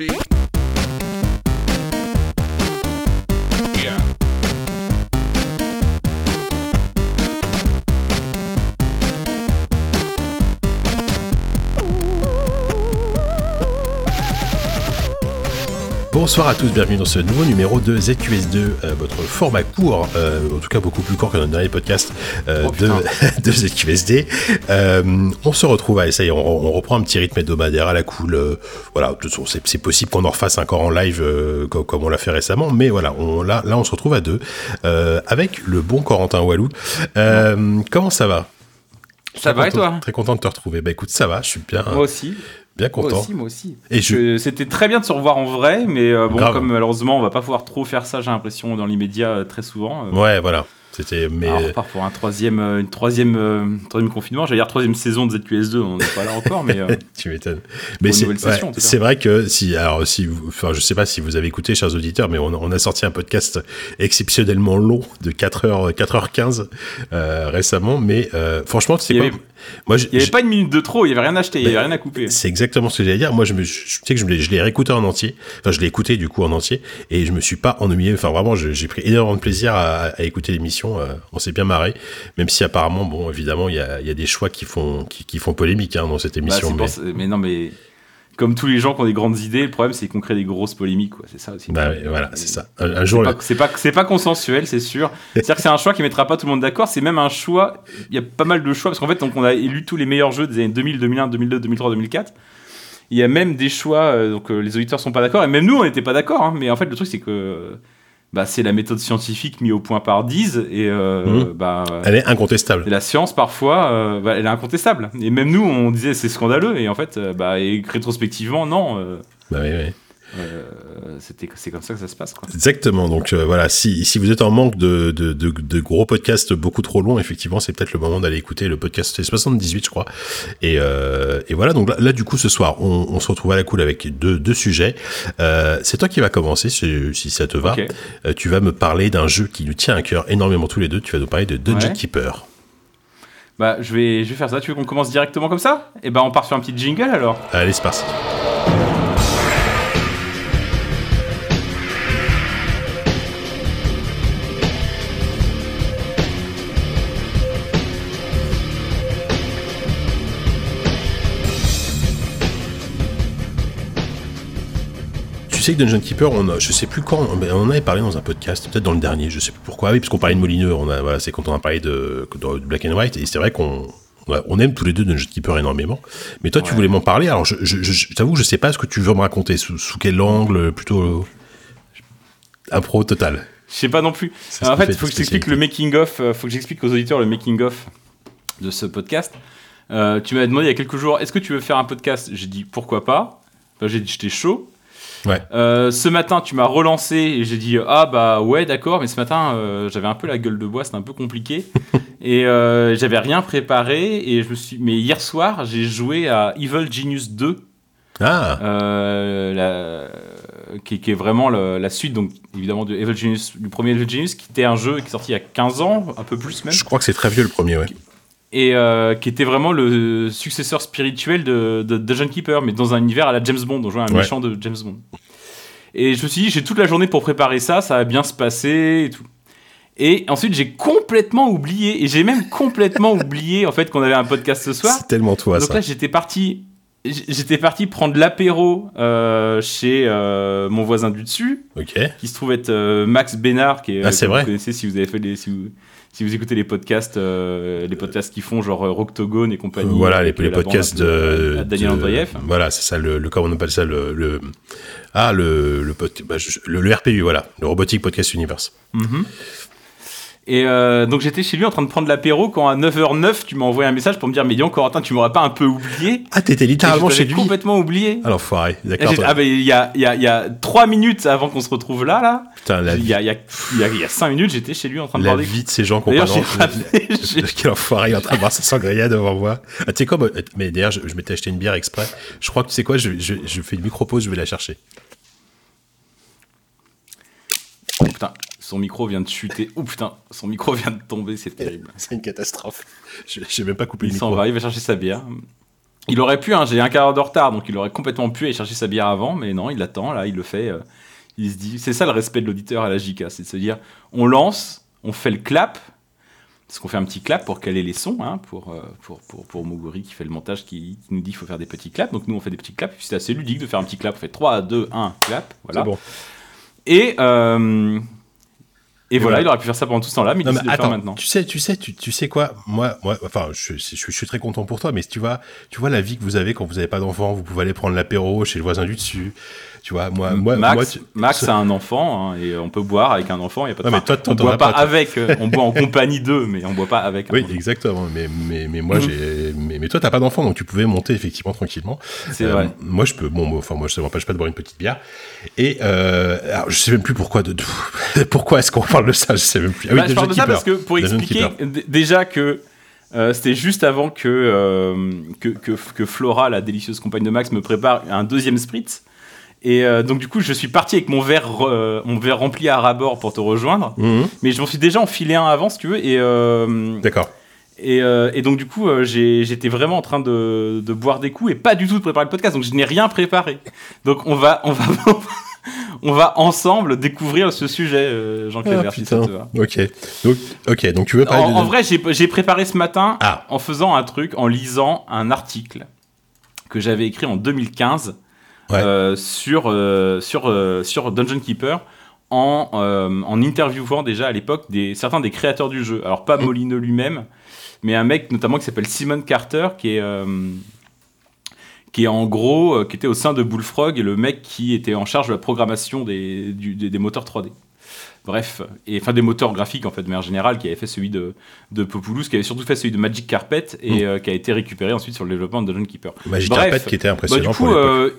cheek. Bonsoir à tous, bienvenue dans ce nouveau numéro de ZQS2, euh, votre format court, euh, en tout cas beaucoup plus court que notre dernier podcast euh, Oh, de, de ZQSD. On se retrouve, allez, ça y est, on, on reprend un petit rythme hebdomadaire à la cool. voilà, de toute façon, c'est possible qu'on en refasse encore en live co- comme, on l'a fait récemment, mais voilà, on, là, là on se retrouve à deux avec le bon Corentin Walou. Comment ça va? Ça va et toi? Très content de te retrouver. Bah écoute, ça va, je suis bien, Moi aussi. Bien Moi content. aussi, moi aussi. Et je- C'était très bien de se revoir en vrai, mais euh, bon, Grave. comme malheureusement on va pas pouvoir trop faire ça, j'ai l'impression dans l'immédiat euh, très souvent. euh, Ouais, voilà. C'était, mais alors, on repart pour un troisième, une troisième, euh, troisième confinement. J'allais dire troisième saison de ZQS2, on n'est pas là encore, mais Tu m'étonnes. Mais c'est ouais, vrai que si alors si vous, enfin je sais pas si vous avez écouté chers auditeurs mais on, on a sorti un podcast exceptionnellement long de 4h 4h15 euh, récemment mais franchement c'est pas avait- moi je- il n'y avait je- pas une minute de trop, il n'y avait rien acheté, il n'y avait rien à couper. c'est exactement ce que j'allais dire. Moi, je me, je, je sais que je, l'ai- réécouté en entier. Enfin, je l'ai écouté du coup en entier et je me suis pas ennuyé. Enfin, vraiment, j'ai pris énormément de plaisir à, à écouter l'émission. Euh, on s'est bien marré, même si apparemment, bon, évidemment, il y a, y a des choix qui font, qui, qui font polémique hein, dans cette Bah, émission. pour mais... non, mais comme tous les gens qui ont des grandes idées, le problème c'est qu'on crée des grosses polémiques, quoi. C'est ça aussi. Bah, voilà, c'est ça. Un, jour, pas, c'est pas, c'est pas consensuel, c'est sûr. C'est-à-dire que c'est un choix qui mettra pas tout le monde d'accord. C'est même un choix. Il y a pas mal de choix parce qu'en fait, donc on a élu tous les meilleurs jeux des années 2000, 2001, 2002, 2003, 2004. Il y a même des choix. euh, donc euh, les auditeurs sont pas d'accord et même nous on n'était pas d'accord. hein. mais en fait, le truc c'est que bah, c'est la méthode scientifique mise au point par Diz et euh, Mhm. bah. elle est incontestable. et la science, parfois, euh, bah, elle est incontestable. Et même nous, on disait c'est scandaleux. Et en fait, euh, bah, et rétrospectivement, non. euh, Bah, oui, oui. Euh, c'était, c'est comme ça que ça se passe. Quoi. Exactement. Donc euh, voilà, si, si vous êtes en manque de, de, de, de gros podcasts beaucoup trop longs, effectivement, c'est peut-être le moment d'aller écouter le podcast. C'est 78, je crois. Et, euh, et voilà. Donc là, là, du coup, ce soir, on, on se retrouve à la cool avec deux, deux sujets. C'est toi qui vas commencer, si, si ça te va. Tu vas me parler d'un jeu qui nous tient à cœur énormément tous les deux. Tu vas nous parler de Dungeon Ouais. Keeper. Bah, je vais, je vais faire ça. Tu veux qu'on commence directement comme ça? Et ben, on part sur un petit jingle alors. Allez, c'est parti. Tu sais que Dungeon Keeper, on a, je sais plus quand, mais on en avait parlé dans un podcast, peut-être dans le dernier, je sais plus pourquoi. Oui, parce qu'on parlait de Molineux, on a, voilà, c'est quand on a parlé de, de Black and White, et c'est vrai qu'on on aime tous les deux Dungeon Keeper énormément. Mais toi, tu voulais m'en parler, alors je, je, je, je t'avoue je sais pas ce que tu veux me raconter, sous, sous quel angle, plutôt euh, impro total. Je sais pas non plus. Alors, en fait, fait faut que j'explique le making of. euh, faut que j'explique aux auditeurs le making of de ce podcast. Euh, tu m'as demandé il y a quelques jours, est-ce que tu veux faire un podcast? J'ai dit pourquoi pas? Enfin, j'ai dit j'étais chaud. Ouais. Euh, ce matin, tu m'as relancé et j'ai dit ah bah ouais d'accord, mais ce matin euh, j'avais un peu la gueule de bois, c'était un peu compliqué et euh, j'avais rien préparé et je me suis. Mais hier soir, j'ai joué à Evil Genius 2. Ah, la- qui, qui est vraiment le- la suite, donc évidemment de Evil Genius, du premier Evil Genius, qui était un jeu qui est sorti il y a 15 ans, un peu plus même, je crois que c'est très vieux le premier, ouais. Et euh, qui était vraiment le successeur spirituel de, de Dungeon Keeper, mais dans un univers à la James Bond, on jouait un Ouais. méchant de James Bond. Et je me suis dit, j'ai toute la journée pour préparer ça, ça va bien se passer et tout. Et ensuite, j'ai complètement oublié, et j'ai même complètement oublié en fait qu'on avait un podcast ce soir. C'est tellement toi, Donc ça. là, j'étais parti, j'étais parti prendre l'apéro euh, chez euh, mon voisin du dessus, qui se trouve être Max Bénard, qui est, Ah, c'est vrai vous connaissez si vous avez fait si vous, si vous écoutez les podcasts, euh, les podcasts qui font genre euh, Roctogone et compagnie. Voilà, les, avec, les euh, la podcasts de, à Daniel Andreev. Voilà, c'est ça, le, le, comment on appelle ça, le, le ah, le, le, bah, je- le, le RPU, voilà, le Robotic Podcast Universe. Mhm. Et euh, donc j'étais chez lui en train de prendre l'apéro quand à 9h09 tu m'as envoyé un message pour me dire mais dis donc Corentin tu m'aurais pas un peu oublié? Ah, t'étais littéralement chez lui. complètement oublié. Ah, l'enfoiré, Et d'accord. ah bah il y a, il y, a, il y a 3 minutes avant qu'on se retrouve là là Putain, la, Il y a, il y, a, il y, a, il y a 5 minutes, j'étais chez lui en train de la parler. vie de ces gens qui ont D'ailleurs, pas j'ai le- rappelé, j'ai- Quel enfoiré, il est en train de boire sa sangria devant moi. Ah, tu sais quoi, mais d'ailleurs, je, je m'étais acheté une bière exprès. Je crois que tu sais quoi, je, je, je fais une micro-pause, je vais la chercher. Oh putain, son micro vient de chuter. Oh putain, son micro vient de tomber, c'est terrible. C'est une catastrophe. Je j'ai même pas coupé le Il s'en micro. va, il va chercher sa bière. Il aurait pu, hein, j'ai un quart d'heure de retard, donc il aurait complètement pu aller chercher sa bière avant, mais non, il attend, là, il le fait. euh, il se dit, c'est ça le respect de l'auditeur à la JK, c'est de se dire, on lance, on fait le clap, parce qu'on fait un petit clap pour caler les sons, hein, pour, euh, pour, pour, pour Moguri qui fait le montage, qui, qui nous dit qu'il faut faire des petits claps, donc nous on fait des petits claps, puis c'est assez ludique de faire un petit clap, on fait 3, 2, 1, clap, voilà. C'est bon. Et, euh, et voilà, voilà. il aurait pu faire ça pendant tout ce temps-là, mais il Non, décide mais de le faire attends, maintenant. tu sais, tu sais, tu, tu sais quoi? Moi, moi, enfin, je, je, je suis très content pour toi, mais tu vois, tu vois la vie que vous avez quand vous n'avez pas d'enfant, vous pouvez aller prendre l'apéro chez le voisin du dessus. Tu vois, moi, moi, Max, moi, tu- Max a un enfant hein, et on peut boire avec un enfant. Y a pas de Ouais, mais enfin, toi, on boit as pas pas, avec, euh, on boit en compagnie d'eux, mais on boit pas avec. Oui, enfant. exactement. Mais, mais, mais moi, j'ai, mais, mais toi, t'as pas d'enfant, donc tu pouvais monter effectivement tranquillement. c'est Euh, vrai. Moi, je peux. Bon, enfin, moi, ça m'empêche pas de boire une petite bière. Et euh, alors, je sais même plus pourquoi. De, de- pourquoi est-ce qu'on parle de ça Je sais même plus. Ah oui, Bah, je parle de ça parce que pour Dungeon expliquer déjà que euh, c'était juste avant que, euh, que, que, que Flora, la délicieuse compagne de Max, me prépare un deuxième spritz. Et euh, donc du coup, je suis parti avec mon verre, mon verre rempli à ras-bord pour te rejoindre. Mhm. Mais je m'en suis déjà enfilé un avant, si tu veux. Et, D'accord. Et, euh, et donc du coup, euh, j'étais vraiment en train de, de boire des coups et pas du tout de préparer le podcast. Donc je n'ai rien préparé. Donc on va, on va, on va ensemble découvrir ce sujet, euh, Ah, Jean-Claire. si ça putain. te va. Ok. Donc, ok. Donc tu veux parler En, de en vrai, j'ai préparé ce matin Ah. en faisant un truc, en lisant un article que j'avais écrit en 2015 Ouais. euh, sur, euh, sur, sur Dungeon Keeper en, en interviewant déjà à l'époque certains des créateurs du jeu. Alors pas Molineux lui-même, mais un mec notamment qui s'appelle Simon Carter qui est... qui est en gros, euh, qui était au sein de Bullfrog et le mec qui était en charge de la programmation des, du- des, des moteurs 3D. Bref, et enfin des moteurs graphiques en fait, de manière générale, qui avait fait celui de, de Populous, qui avait surtout fait celui de Magic Carpet et Mm. euh, qui a été récupéré ensuite sur le développement de Dungeon Keeper. Magic Bref. Carpet qui était Bah, impressionnant du coup, pour euh,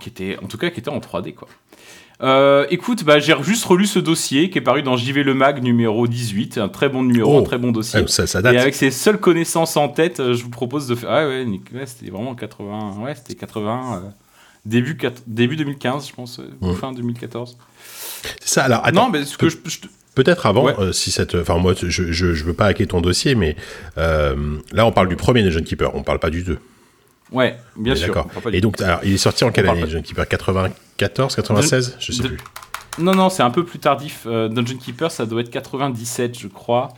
qui était, en tout cas, qui était en 3D quoi. Euh, écoute, bah, j'ai juste relu ce dossier qui est paru dans JV Le Mag numéro 18, un très bon numéro, Oh. un très bon dossier. Ah, ça, ça date. Et avec ces seules connaissances en tête, euh, je vous propose de faire. Ah ouais, Nick- ouais, c'était vraiment 80. Ouais, c'était 80. euh, début, quat- début 2015, je pense. euh, ou Mm. Fin 2014. C'est ça. Alors, attends. non, mais ce que je. je te- Peut-être avant, Ouais. euh, si cette, enfin moi, je, je, je veux pas hacker ton dossier, mais là on parle du premier Dungeon Keeper, on parle pas du 2. Ouais, bien sûr. D'accord. Et donc, alors, il est sorti en quelle année, Dungeon Keeper? 94, 96, je sais de- plus. Non, non, c'est un peu plus tardif. Euh, Dungeon Keeper, ça doit être 97, je crois.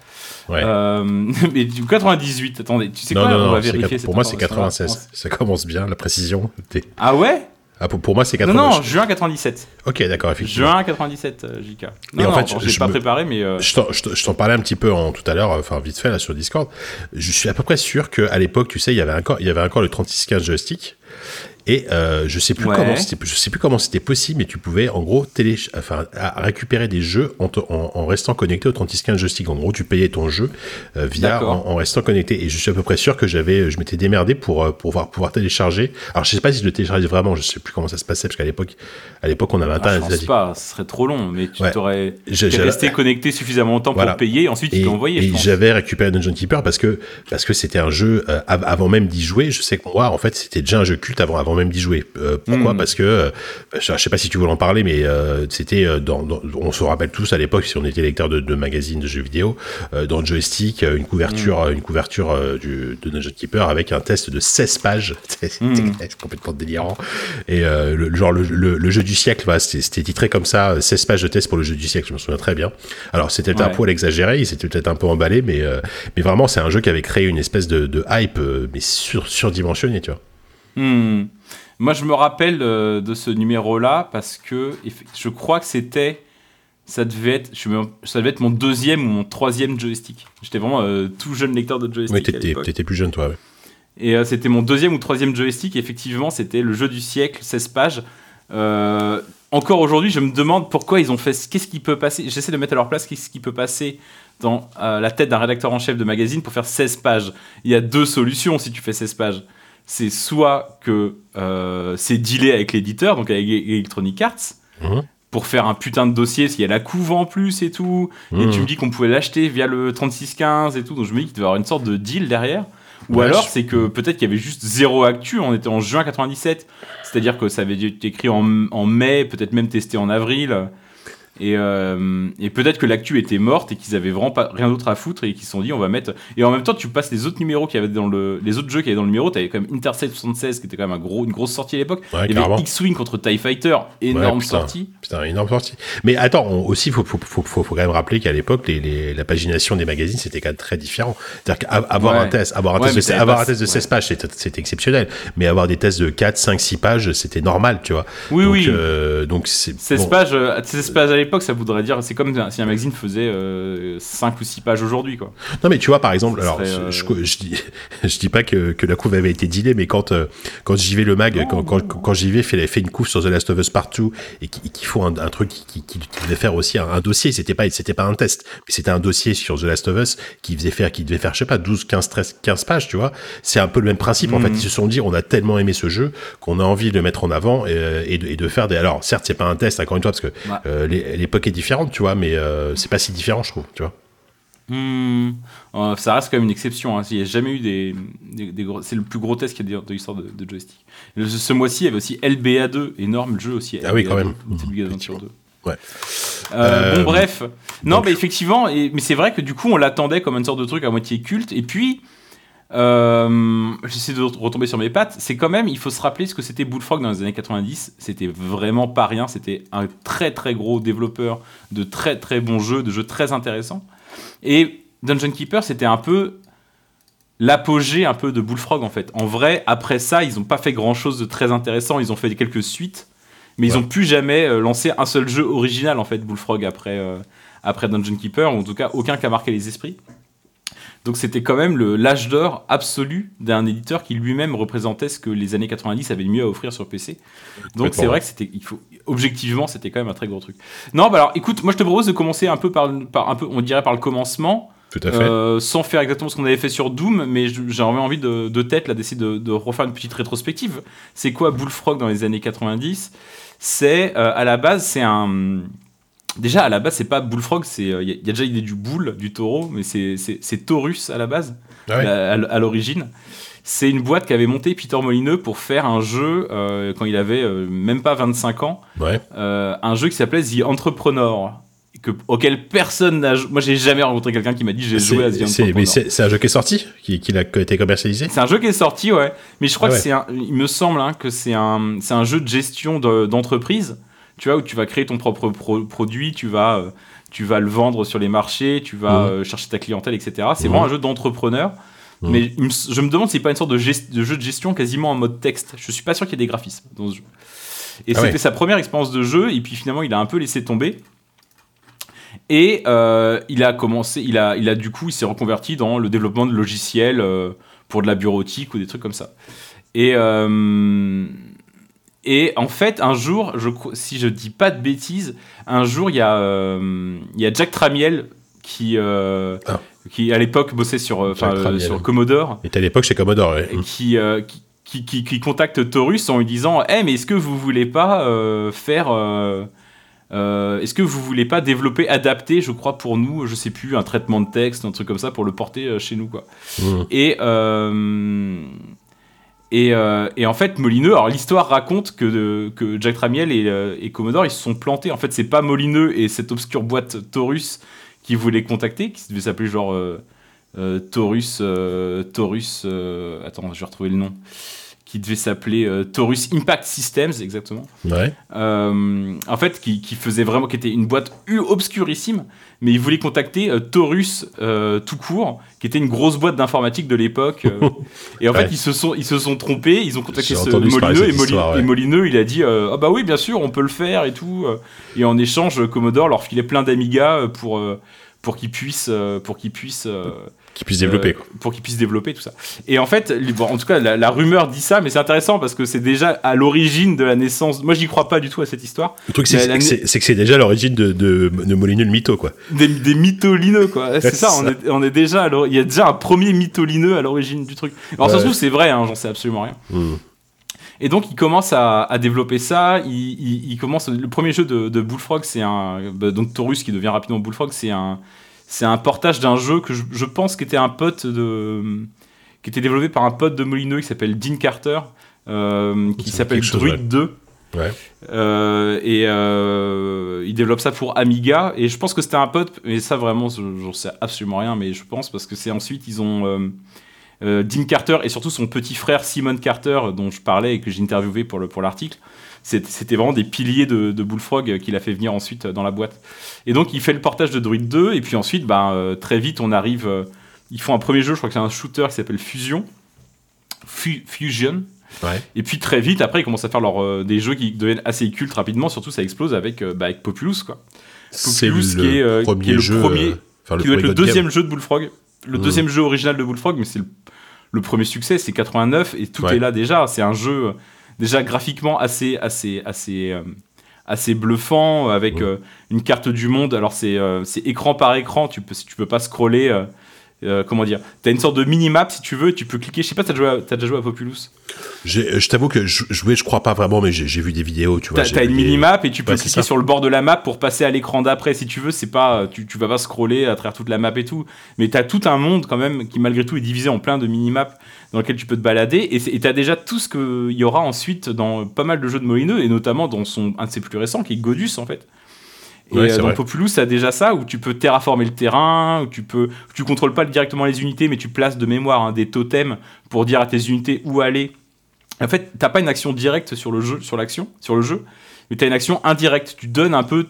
Ouais. Euh, mais du 98, attendez, tu sais non, quoi non, On non, va vérifier. pour moi c'est information-là. 96. Ça commence bien, la précision. Ah ouais? Ah, pour, pour moi c'est Non, 80. non, juin 97. Ok, d'accord, effectivement. Juin 97, euh, JK. Non, Et en non, fait, attends, je- j'ai je pas me- préparé, mais. euh, Je t'en- je parlais un petit peu en, tout à l'heure, enfin vite fait là sur Discord. Je suis à peu près sûr qu'à l'époque, tu sais, il y avait encore, il y avait encore le 3615 joystick. Et euh, je sais plus Ouais. comment c'était, je sais plus comment c'était possible, mais tu pouvais en gros télé, enfin à- récupérer des jeux en, te- en, en restant connecté au 3615 joystick. En gros, tu payais ton jeu euh, via en, en restant connecté. Et je suis à peu près sûr que j'avais, je m'étais démerdé pour euh, pour pouvoir, pouvoir télécharger. Alors je sais pas si je le téléchargeais vraiment, je sais plus comment ça se passait parce qu'à l'époque, à l'époque on avait ah, internet. je pense pas, ce serait trop long, mais tu Ouais. t'aurais. Resté connecté suffisamment longtemps Voilà. pour payer, ensuite tu et, envoyer. et j'avais récupéré Dungeon Keeper parce que parce que c'était un jeu euh, av- avant même d'y jouer. Je sais que moi, en fait, c'était déjà un jeu culte avant avant même d'y jouer. Euh, pourquoi Mm. Parce que euh, je, je sais pas si tu voulais en parler, mais euh, c'était dans, dans- on se rappelle tous à l'époque si on était lecteur de, de magazines de jeux vidéo, dans joystick, une couverture Mm. euh, une couverture du, de Keeper avec un test de 16 pages. C'était Mm. complètement délirant. Et le, genre le, le- le jeu du siècle, voilà, c'était titré comme ça, euh, 16 pages de test pour le jeu du siècle. Je me souviens très bien. Alors c'était peut-être un poil exagéré, il s'était peut-être un peu emballé, mais mais vraiment c'est un jeu qui avait créé une espèce de, de hype, mais sur, surdimensionné, tu vois. Hmm. Moi, je me rappelle euh, de ce numéro-là parce que je crois que c'était. Ça devait, être, je ça devait être mon deuxième ou mon troisième joystick. J'étais vraiment euh, tout jeune lecteur de joystick. Oui, t'étais plus jeune, toi. ouais. Et euh, c'était mon deuxième ou troisième joystick. Et effectivement, c'était le jeu du siècle, 16 pages. Euh, encore aujourd'hui, je me demande pourquoi ils ont fait. Qu'est-ce qui peut passer J'essaie de mettre à leur place qu'est-ce qui peut passer dans euh, la tête d'un rédacteur en chef de magazine pour faire 16 pages. Il y a deux solutions si tu fais 16 pages. C'est soit que euh, c'est dealé avec l'éditeur, donc avec Electronic Arts, Mhm. pour faire un putain de dossier, parce qu'il y a la couve en plus et tout. Et Mhm. tu me dis qu'on pouvait l'acheter via le 3615 et tout. Donc je me dis qu'il devait y avoir une sorte de deal derrière. Ou Ouais, alors je- c'est que peut-être qu'il y avait juste zéro actu. On était en juin 97. C'est-à-dire que ça avait été écrit en, en mai, peut-être même testé en avril. Et, euh, et peut-être que l'actu était morte et qu'ils avaient vraiment pas rien d'autre à foutre et qu'ils se sont dit on va mettre. Et en même temps, tu passes les autres numéros qu'il y avait dans le, les autres jeux qu'il y avait dans le numéro. T'avais quand même Interstate 76 qui était quand même un gros, une grosse sortie à l'époque. Ouais, Il y avait X-Wing contre TIE Fighter, énorme Ouais, putain. sortie. Putain, énorme sortie. Mais attends, on- aussi, faut, faut, faut, faut, quand même rappeler qu'à l'époque, les, les, la pagination des magazines, c'était quand même très différent. C'est-à-dire qu'avoir Ouais. un test, avoir un test, de, avoir un test de 16 pages, c'était, exceptionnel. Mais avoir des tests de 4, 5, 6 pages, c'était normal, tu vois. Oui, donc, oui. euh, donc c'est, 16 bon. pages, euh, 16 pages à l'époque, ça voudrait dire, c'est comme si un magazine faisait 5 ou 6 pages aujourd'hui, quoi. Non, mais tu vois, par exemple, Ça alors, serait, euh, je, je dis, je dis pas que, que la couve avait été dealée, mais quand, euh, quand j'y vais le mag, quand, quand, quand j'y vais, fait, fait une couve sur The Last of Us Partout et qui- qu'il faut un, un truc qui, qui, qui devait faire aussi un, un dossier. C'était pas, c'était pas un test, mais c'était un dossier sur The Last of Us qui faisait faire, qui devait faire, je sais pas, 12, 15, 13, 15 pages, tu vois. C'est un peu le même principe. En Mhm. fait, ils se sont dit, on a tellement aimé ce jeu qu'on a envie de le mettre en avant et, et, de, et de faire des, alors, certes, c'est pas un test, encore une fois, parce que Ouais. euh, l'é- l'époque est différente, tu vois, mais euh, c'est pas si différent, je trouve, tu vois. Hmm. Euh, ça reste quand même une exception. hein. Il n'y a jamais eu des, des, des gros- C'est le plus a de, de l'histoire de, de joystick. Le- ce mois-ci, il y avait aussi LBA2, énorme jeu aussi. Ah oui, LBA2, quand même. Adventure 2. Ouais. Euh, Euh, bon, bref. Non, mais effectivement, et, mais c'est vrai que du coup, on l'attendait comme une sorte de truc à moitié culte. Et puis, euh, j'essaie de retomber sur mes pattes. C'est quand même, il faut se rappeler ce que c'était Bullfrog dans les années 90. C'était vraiment pas rien. C'était un très très gros développeur de très très bons jeux, de jeux très intéressants. Et Dungeon Keeper, c'était un peu l'apogée un peu de Bullfrog en fait. En vrai, après ça, ils n'ont pas fait grand chose de très intéressant. Ils ont fait quelques suites, mais ils Ouais. ont plus jamais euh, lancé un seul jeu original en fait, Bullfrog après, euh, après Dungeon Keeper, ou en tout cas aucun qui a marqué les esprits. Donc c'était quand même le l'âge d'or absolu d'un éditeur qui lui-même représentait ce que les années 90 avaient de mieux à offrir sur PC. Donc c'est vrai que c'était, il faut, objectivement, c'était quand même un très gros truc. Non, bah alors écoute, moi je te propose de commencer un peu par, par un peu, on dirait par le commencement. Tout à fait. Euh, sans faire exactement ce qu'on avait fait sur Doom, mais j'avais envie de, de tête là d'essayer de, de refaire une petite rétrospective. C'est quoi Bullfrog dans les années 90 C'est euh, à la base, c'est un. Déjà à la base, c'est pas Bullfrog, c'est il y, a y a déjà l'idée du bull, du taureau, mais c'est- Taurus à la base, Ah ouais. à, à- à l'origine. C'est une boîte qu'avait monté Peter Molineux pour faire un jeu euh, quand il avait euh, même pas 25 ans Ouais. euh, un jeu qui s'appelait The Entrepreneur. Que, auquel personne n'a joué. Moi, j'ai jamais rencontré quelqu'un qui m'a dit j'ai joué à The Entrepreneur. mais c'est, un jeu qui est sorti, qui, qui a été commercialisé? C'est un jeu qui est sorti, ouais. Mais je crois Ah que c'est un. Il me semble hein, que c'est un, jeu de gestion de- d'entreprise. Tu vois, où tu vas créer ton propre pro- produit, tu vas, euh, tu vas le vendre sur les marchés, tu vas Mhm. euh, chercher ta clientèle, etc. C'est Mhm. vraiment un jeu d'entrepreneur. Mhm. Mais je me demande si c'est pas une sorte de, jeu de gestion quasiment en mode texte. Je suis pas sûr qu'il y ait des graphismes dans ce jeu. Et Ah c'était ouais. sa première expérience de jeu, et puis finalement il a un peu laissé tomber. Et euh, il a commencé, il a, il a du coup, il s'est reconverti dans le développement de logiciels pour de la bureautique ou des trucs comme ça. Et, euh, et en fait, un jour, je, si je dis pas de bêtises, un jour, il y, a, euh, il y a Jack Tramiel qui, euh, Ah. qui à l'époque bossait sur, euh, euh, sur Commodore Et à l'époque chez Commodore. et qui, qui, qui, contacte Taurus en lui disant Eh, mais est-ce que vous voulez pas faire. est-ce que vous voulez pas développer, adapter, je crois, pour nous, je sais plus, un traitement de texte, un truc comme ça, pour le porter chez nous, quoi. Mhm. Et, et, euh, et en fait, Molineux, alors l'histoire raconte que, que Jack Tramiel et, euh, et Commodore, ils se sont plantés. En fait, c'est pas Molineux et cette obscure boîte Taurus qui voulaient contacter, qui devait s'appeler genre euh, euh, Taurus. euh, Taurus. euh, attends, je vais retrouver le nom. Qui devait s'appeler euh, Taurus Impact Systems, exactement. Ouais. Euh, en fait, qui, qui faisait vraiment, qui était une boîte obscurissime, mais ils voulaient contacter euh, Taurus euh, tout court, qui était une grosse boîte d'informatique de l'époque. euh. et en Ouais. fait, ils se sont, ils se sont trompés, ils ont contacté ce Molineux, et, histoire, ouais. et Molineux, il a dit, ah bah oui, bien sûr, on peut le faire et tout. Et en échange, Commodore leur filait plein d'Amiga pour pour qu'ils puissent, pour qu'ils puissent euh, Qui puisse développer. euh, quoi. pour qu'ils puissent développer tout ça. Et en fait, bon, en tout cas, la, la rumeur dit ça, mais c'est intéressant parce que c'est déjà à l'origine de la naissance. Moi, j'y crois pas du tout à cette histoire. Le truc, c'est que la- c'est- c'est que c'est déjà l'origine de, de, de Molineux le mytho, quoi. Des, des mytholineux, quoi. C'est ça, ça. On, est, on est déjà. à Il y a déjà un premier mytholineux à l'origine du truc. Alors, ça se Ouais. trouve, c'est vrai, hein, j'en sais absolument rien. Mhm. Et donc, il commence à, à développer ça. Il, il- il commence. Le premier jeu de, de Bullfrog, c'est un. bah, donc, Taurus, qui devient rapidement Bullfrog, c'est un. C'est un portage d'un jeu que je, je pense qu'était un pote de. qui était développé par un pote de Molineux qui s'appelle Dean Carter, euh, qui s'appelle Druid 2. Ouais. Euh, et euh, il développe ça pour Amiga. Et je pense que c'était un pote, mais ça vraiment, je- j'en sais absolument rien, mais je pense parce que c'est ensuite, ils ont. Euh, euh, Dean Carter et surtout son petit frère Simon Carter, dont je parlais et que j'ai interviewé pour le pour l'article. C'était vraiment des piliers de, de Bullfrog qu'il a fait venir ensuite dans la boîte. Et donc il fait le portage de Druid 2 et puis ensuite, ben, euh, très vite, on arrive. euh, ils font un premier jeu, je crois que c'est un shooter qui s'appelle Fusion. Fu- Fusion. Ouais. Et puis très vite, après, ils commencent à faire leur, euh, des jeux qui deviennent assez cultes rapidement. Surtout, ça explose avec, euh, bah, avec Populous, quoi. Populous, qui est, euh, premier qui est le premier- euh, enfin, qui doit être le deuxième Game. jeu de Bullfrog. Le Mm. deuxième jeu original de Bullfrog, mais c'est le, le premier succès, c'est 89, et tout Ouais. est là déjà. C'est un jeu, euh, déjà graphiquement assez, assez, assez, euh, assez bluffant, avec euh, une carte du monde. Alors, c'est c'est écran par écran, tu peux, tu peux pas scroller. Euh, euh, comment dire T'as une sorte de mini-map si tu veux, tu peux cliquer. Je sais pas, t'as déjà joué à Populous? Euh, Je t'avoue que je jouais, je crois pas vraiment, mais j'ai vu des vidéos, tu vois. T'as une mini-map et tu peux Ouais, cliquer sur le bord de la map pour passer à l'écran d'après si tu veux. C'est pas, tu, tu vas pas scroller à travers toute la map et tout. Mais t'as tout un monde quand même qui malgré tout est divisé en plein de mini-maps dans lequel tu peux te balader. Et t'as déjà tout ce qu'il y aura ensuite dans pas mal de jeux de Molineux et notamment dans son, un de ses plus récents qui est Godus en fait. Et Ouais, euh, dans vrai. Populous, ça a déjà ça où tu peux terraformer le terrain, où tu peux, tu contrôles pas directement les unités, mais tu places de mémoire hein, des totems pour dire à tes unités où aller. En fait, t'as pas une action directe sur le jeu, sur l'action, sur le jeu, mais t'as une action indirecte. Tu donnes un peu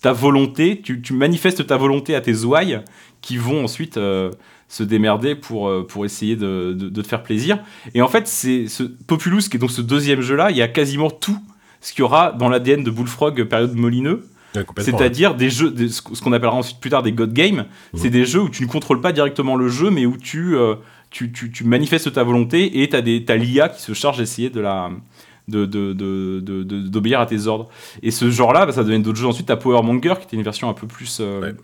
ta volonté, tu, tu manifestes ta volonté à tes ouailles qui vont ensuite euh, se démerder pour, euh, pour essayer de, de- de te faire plaisir. Et en fait, c'est ce Populous, qui est donc ce deuxième jeu-là, il y a quasiment tout ce qu'il y aura dans l'ADN de Bullfrog période molineux. Ouais, C'est-à-dire des jeux, des- ce qu'on appellera ensuite plus tard des God Games. C'est des jeux où tu ne contrôles pas directement le jeu, mais où tu, euh, tu, tu, tu manifestes ta volonté et tu as, l'IA qui se charge d'essayer de la de, de, de, d'obéir à tes ordres. Et ce genre-là, bah, ça devient d'autres jeux. Ensuite, tu as Power Monger, qui était une version un peu plus. euh, Ouais.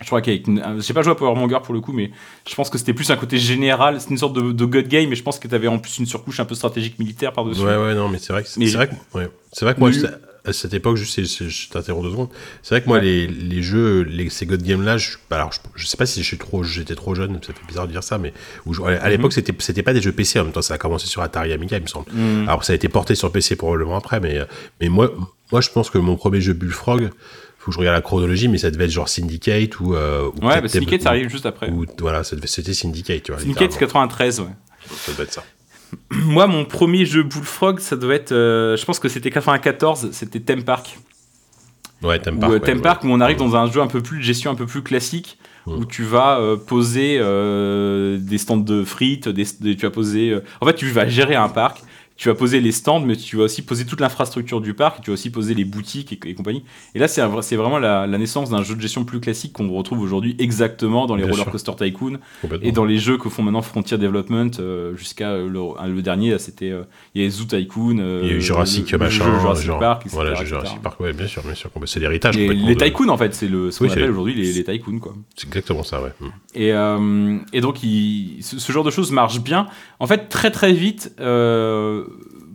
Je crois qu'avec. euh, J'ai pas joué à Power Monger pour le coup, mais je pense que c'était plus un côté général. C'est une sorte de, God Game, mais je pense que tu avais en plus une surcouche un peu stratégique militaire par-dessus. Ouais, ouais, non, mais c'est vrai que, c'est vrai que, ouais. c'est vrai que moi, je- à cette époque, juste, je t'interromps deux secondes. C'est vrai que moi, Ouais. les, les jeux, les, ces God Games là, je, bah, alors, je, je sais pas si je suis trop, j'étais trop jeune, ça fait bizarre de dire ça, mais où je- à l'époque, c'était, c'était pas des jeux PC en même temps, ça a commencé sur Atari Amiga, il me semble. Mm. Alors, ça a été porté sur PC probablement après, mais, mais moi, moi, je pense que mon premier jeu Bullfrog, faut que je regarde la chronologie, mais ça devait être genre Syndicate ou, euh, ou Ouais, bah, Syndicate, ça arrive juste après. ou- voilà, ça devait- c'était Syndicate, tu vois. Syndicate, c'est littéralement. 93, ouais. Ça devait être ça. Moi, mon premier jeu Bullfrog, ça doit être. euh, je pense que c'était 94, c'était Theme Park. Ouais, Theme Park. euh, ouais, Theme ouais. Park, où on arrive dans un jeu un peu plus de gestion un peu plus classique, Mm. où tu vas euh, poser euh, des stands de frites, des, des- tu vas poser. en fait, tu vas gérer un parc. Tu vas poser les stands, mais tu vas aussi poser toute l'infrastructure du parc. Tu vas aussi poser les boutiques et, et compagnie. Et là, c'est vraiment la, la naissance d'un jeu de gestion plus classique qu'on retrouve aujourd'hui exactement dans les Bien Roller sûr. Coaster Tycoon et dans les jeux que font maintenant Frontier Development euh, jusqu'à euh, le, le dernier. C'était euh, il y a Zoo Tycoon, euh, Il y a eu Jurassic le- le machin, jeu Jurassic genre, Park, etc., voilà, etc. Jurassic Park, ouais, bien sûr, bien sûr. C'est l'héritage. Les, les de- tycoons, en fait, c'est le, ce qu'on Oui, appelle aujourd'hui les, les tycoons, quoi. C'est exactement ça, ouais. Mm. Et, euh, et donc, il- ce, ce genre de choses marche bien. En fait, très très vite, euh,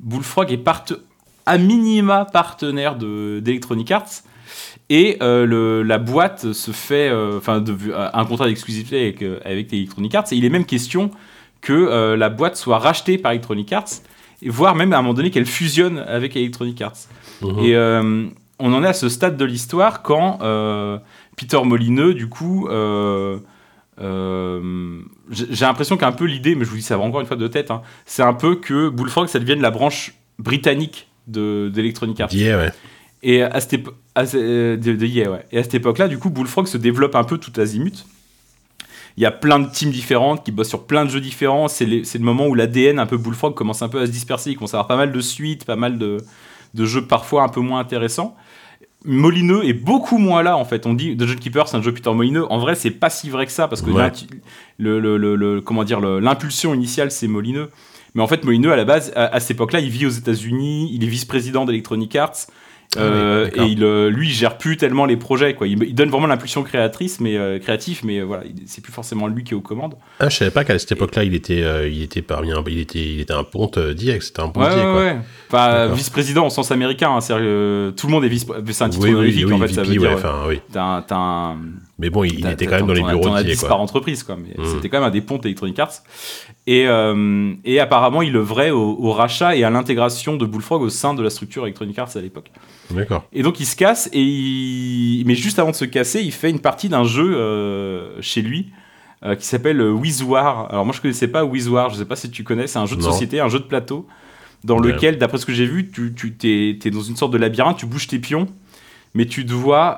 Bullfrog est à minima partenaire de- d'Electronic Arts. Et euh, le- la boîte se fait, euh, enfin, de- un contrat d'exclusivité avec, euh, avec Electronic Arts. Et il est même question que euh, la boîte soit rachetée par Electronic Arts, et voire même à un moment donné qu'elle fusionne avec Electronic Arts. Mhm. Et euh, on en est à ce stade de l'histoire quand euh, Peter Molineux, du coup, euh, j'ai l'impression qu'un peu l'idée, mais je vous dis ça va encore une fois de tête, hein, c'est un peu que Bullfrog, ça devienne la branche britannique de- d'Electronic Arts. D'hier, ouais. Et à cette épo- à ce- de, de EA, ouais. Et à cette époque-là, du coup, Bullfrog se développe un peu tout azimut. Il y a plein de teams différentes qui bossent sur plein de jeux différents. C'est le moment où l'ADN un peu Bullfrog commence un peu à se disperser. Il commence à avoir pas mal de suites, pas mal de, de jeux parfois un peu moins intéressants. Molineux est beaucoup moins là en fait. On dit Dungeon Keeper c'est un jeu Peter Molineux. En vrai c'est pas si vrai que ça parce que Ouais. le, le- le- le- comment dire l'impulsion initiale c'est Molineux. Mais en fait Molineux à la base à, à cette époque-là il vit aux États-Unis, il est vice-président d'Electronic Arts. Ah oui, Euh, et il, euh, lui, il gère plus tellement les projets. Quoi. Il, il donne vraiment l'impulsion créatrice, mais euh, créatif, mais euh, voilà, il- c'est plus forcément lui qui est aux commandes. Ah, je savais pas qu'à cette époque-là, il était, euh, il était parmi un, il était, il était un ponte d'IEX, c'était un ponte Ouais. Enfin, vice-président au sens américain. hein, tout le monde est vice. C'est un titre Oui, oui, honorifique oui, en fait. Ça VP, veut dire. enfin, t'as un- Mais bon, il, était quand même dans les bureaux de 10 quoi. par entreprise, quoi. Mais Mm. c'était quand même un des ponts d'Electronic Arts. Et, euh, et apparemment, il œuvrait au, au rachat et à l'intégration de Bullfrog au sein de la structure Electronic Arts à l'époque. D'accord. Et donc il se casse, et il... mais juste avant de se casser, il fait une partie d'un jeu euh, chez lui euh, qui s'appelle Wizwar. Alors moi je connaissais pas Wizwar, je sais pas si tu connais, c'est un jeu de Non. société, un jeu de plateau, dans Ouais. lequel, d'après ce que j'ai vu, tu, tu t'es, t'es dans une sorte de labyrinthe, tu bouges tes pions, mais tu dois...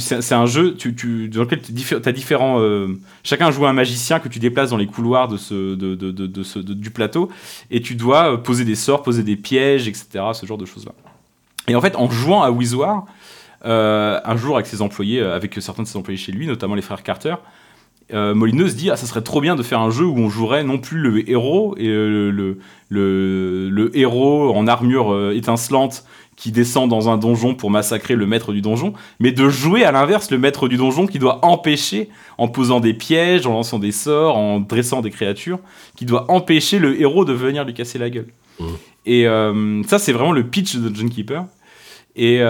c'est, un jeu tu, dans lequel tu as différents... euh, chacun joue un magicien que tu déplaces dans les couloirs du plateau, et tu dois euh, poser des sorts, poser des pièges, etc. Ce genre de choses-là. Et en fait, en jouant à Wizwar, euh, un jour avec ses employés, avec certains de ses employés chez lui, notamment les frères Carter, euh, Molineux se dit ah ça serait trop bien de faire un jeu où on jouerait non plus le héros et euh, le, le, le héros en armure euh, étincelante qui descend dans un donjon pour massacrer le maître du donjon, mais de jouer à l'inverse le maître du donjon qui doit empêcher, en posant des pièges, en lançant des sorts, en dressant des créatures, qui doit empêcher le héros de venir lui casser la gueule. Mmh. Et euh, ça c'est vraiment le pitch de Dungeon Keeper. Et,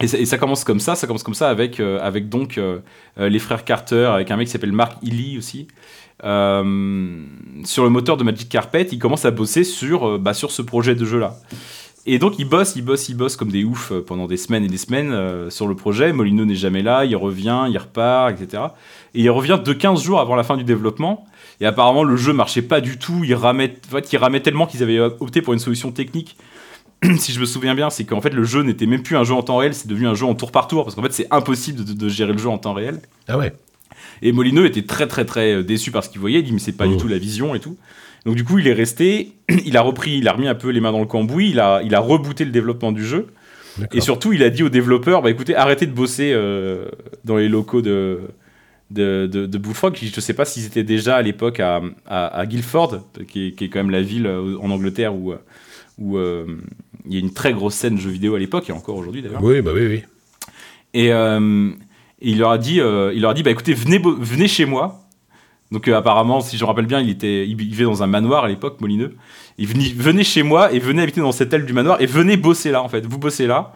et, ça, commence comme ça, ça commence comme ça avec, euh, avec donc euh, euh, les frères Carter, avec un mec qui s'appelle Mark Ely aussi. Sur le moteur de Magic Carpet, il commence à bosser sur, bah, sur ce projet de jeu-là. Et donc il bosse, il bosse, il bosse comme des oufs pendant des semaines et des semaines sur le projet. Molino n'est jamais là, il revient, il repart, etc. Et il revient de 15 jours avant la fin du développement. Et apparemment le jeu marchait pas du tout, il ramait, en fait, il ramait tellement qu'ils avaient opté pour une solution technique si je me souviens bien, c'est qu'en fait le jeu n'était même plus un jeu en temps réel, c'est devenu un jeu en tour par tour, parce qu'en fait c'est impossible de, de gérer le jeu en temps réel. Ah ouais. Et Molineux était très très très euh, déçu par ce qu'il voyait, il dit mais c'est pas du Oh. tout la vision et tout. Donc du coup il est resté, il a repris, il a remis un peu les mains dans le cambouis, il a, il a rebooté le développement du jeu, et surtout il a dit aux développeurs, bah écoutez arrêtez de bosser euh, dans les locaux de... De, de, de Bullfrog, je sais pas s'ils étaient déjà à l'époque à, à, à Guildford, qui est, qui est quand même la ville euh, en Angleterre où, où euh, il y a une très grosse scène jeux vidéo à l'époque et encore aujourd'hui d'ailleurs. Oui, bah oui, oui. Et, euh, et il leur a dit, euh, il leur a dit, bah écoutez, venez, venez chez moi. Donc euh, apparemment, si je me rappelle bien, il était, il vivait dans un manoir à l'époque, Molineux. Il venait, venez chez moi et venez habiter dans cette aile du manoir et venez bosser là en fait. Vous bossez là.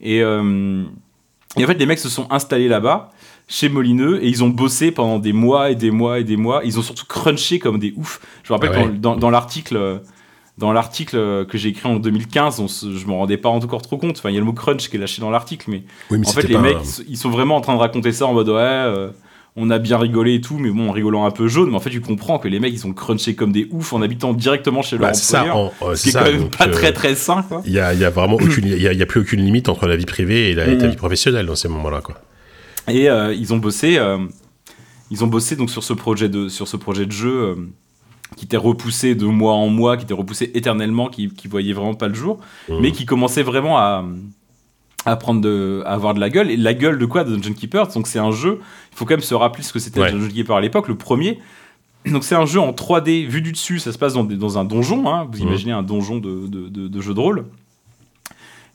Et, et en fait, les mecs se sont installés là-bas chez Molineux et ils ont bossé pendant des mois et des mois et des mois. Ils ont surtout crunché comme des oufs. Je me rappelle Ah ouais. quand- dans, dans l'article. Dans l'article euh, que j'ai écrit en 2015, on se- je me rendais pas encore trop compte. Enfin, il y a le mot crunch qui est lâché dans l'article, mais Oui, mais en fait, les mecs, un- ils sont vraiment en train de raconter ça en mode ouais, euh, on a bien rigolé et tout, mais bon, en rigolant un peu jaune. Mais en fait, tu comprends que les mecs, ils ont crunché comme des oufs en habitant directement chez leur Bah, ça, employeur. en- euh, ce qui est quand même donc, pas euh, très très sain. Il y a, il y a vraiment aucune, il y a, il y a plus aucune limite entre la vie privée et, la, et ta Mhm. vie professionnelle dans ces moments-là, quoi. Et ils ont bossé, ils ont bossé donc sur ce projet de, sur ce projet de jeu qui était repoussé de mois en mois, qui était repoussé éternellement, qui, qui voyait vraiment pas le jour, Mhm. mais qui commençait vraiment à, à prendre de, à avoir de la gueule. Et la gueule de quoi? De Dungeon Keeper Donc c'est un jeu. Il faut quand même se rappeler ce que c'était Ouais. Dungeon Keeper à l'époque, le premier. Donc c'est un jeu en 3D vu du dessus. Ça se passe dans, des- dans un donjon. hein. Vous Mhm. imaginez un donjon de, de, de- de jeu de rôle,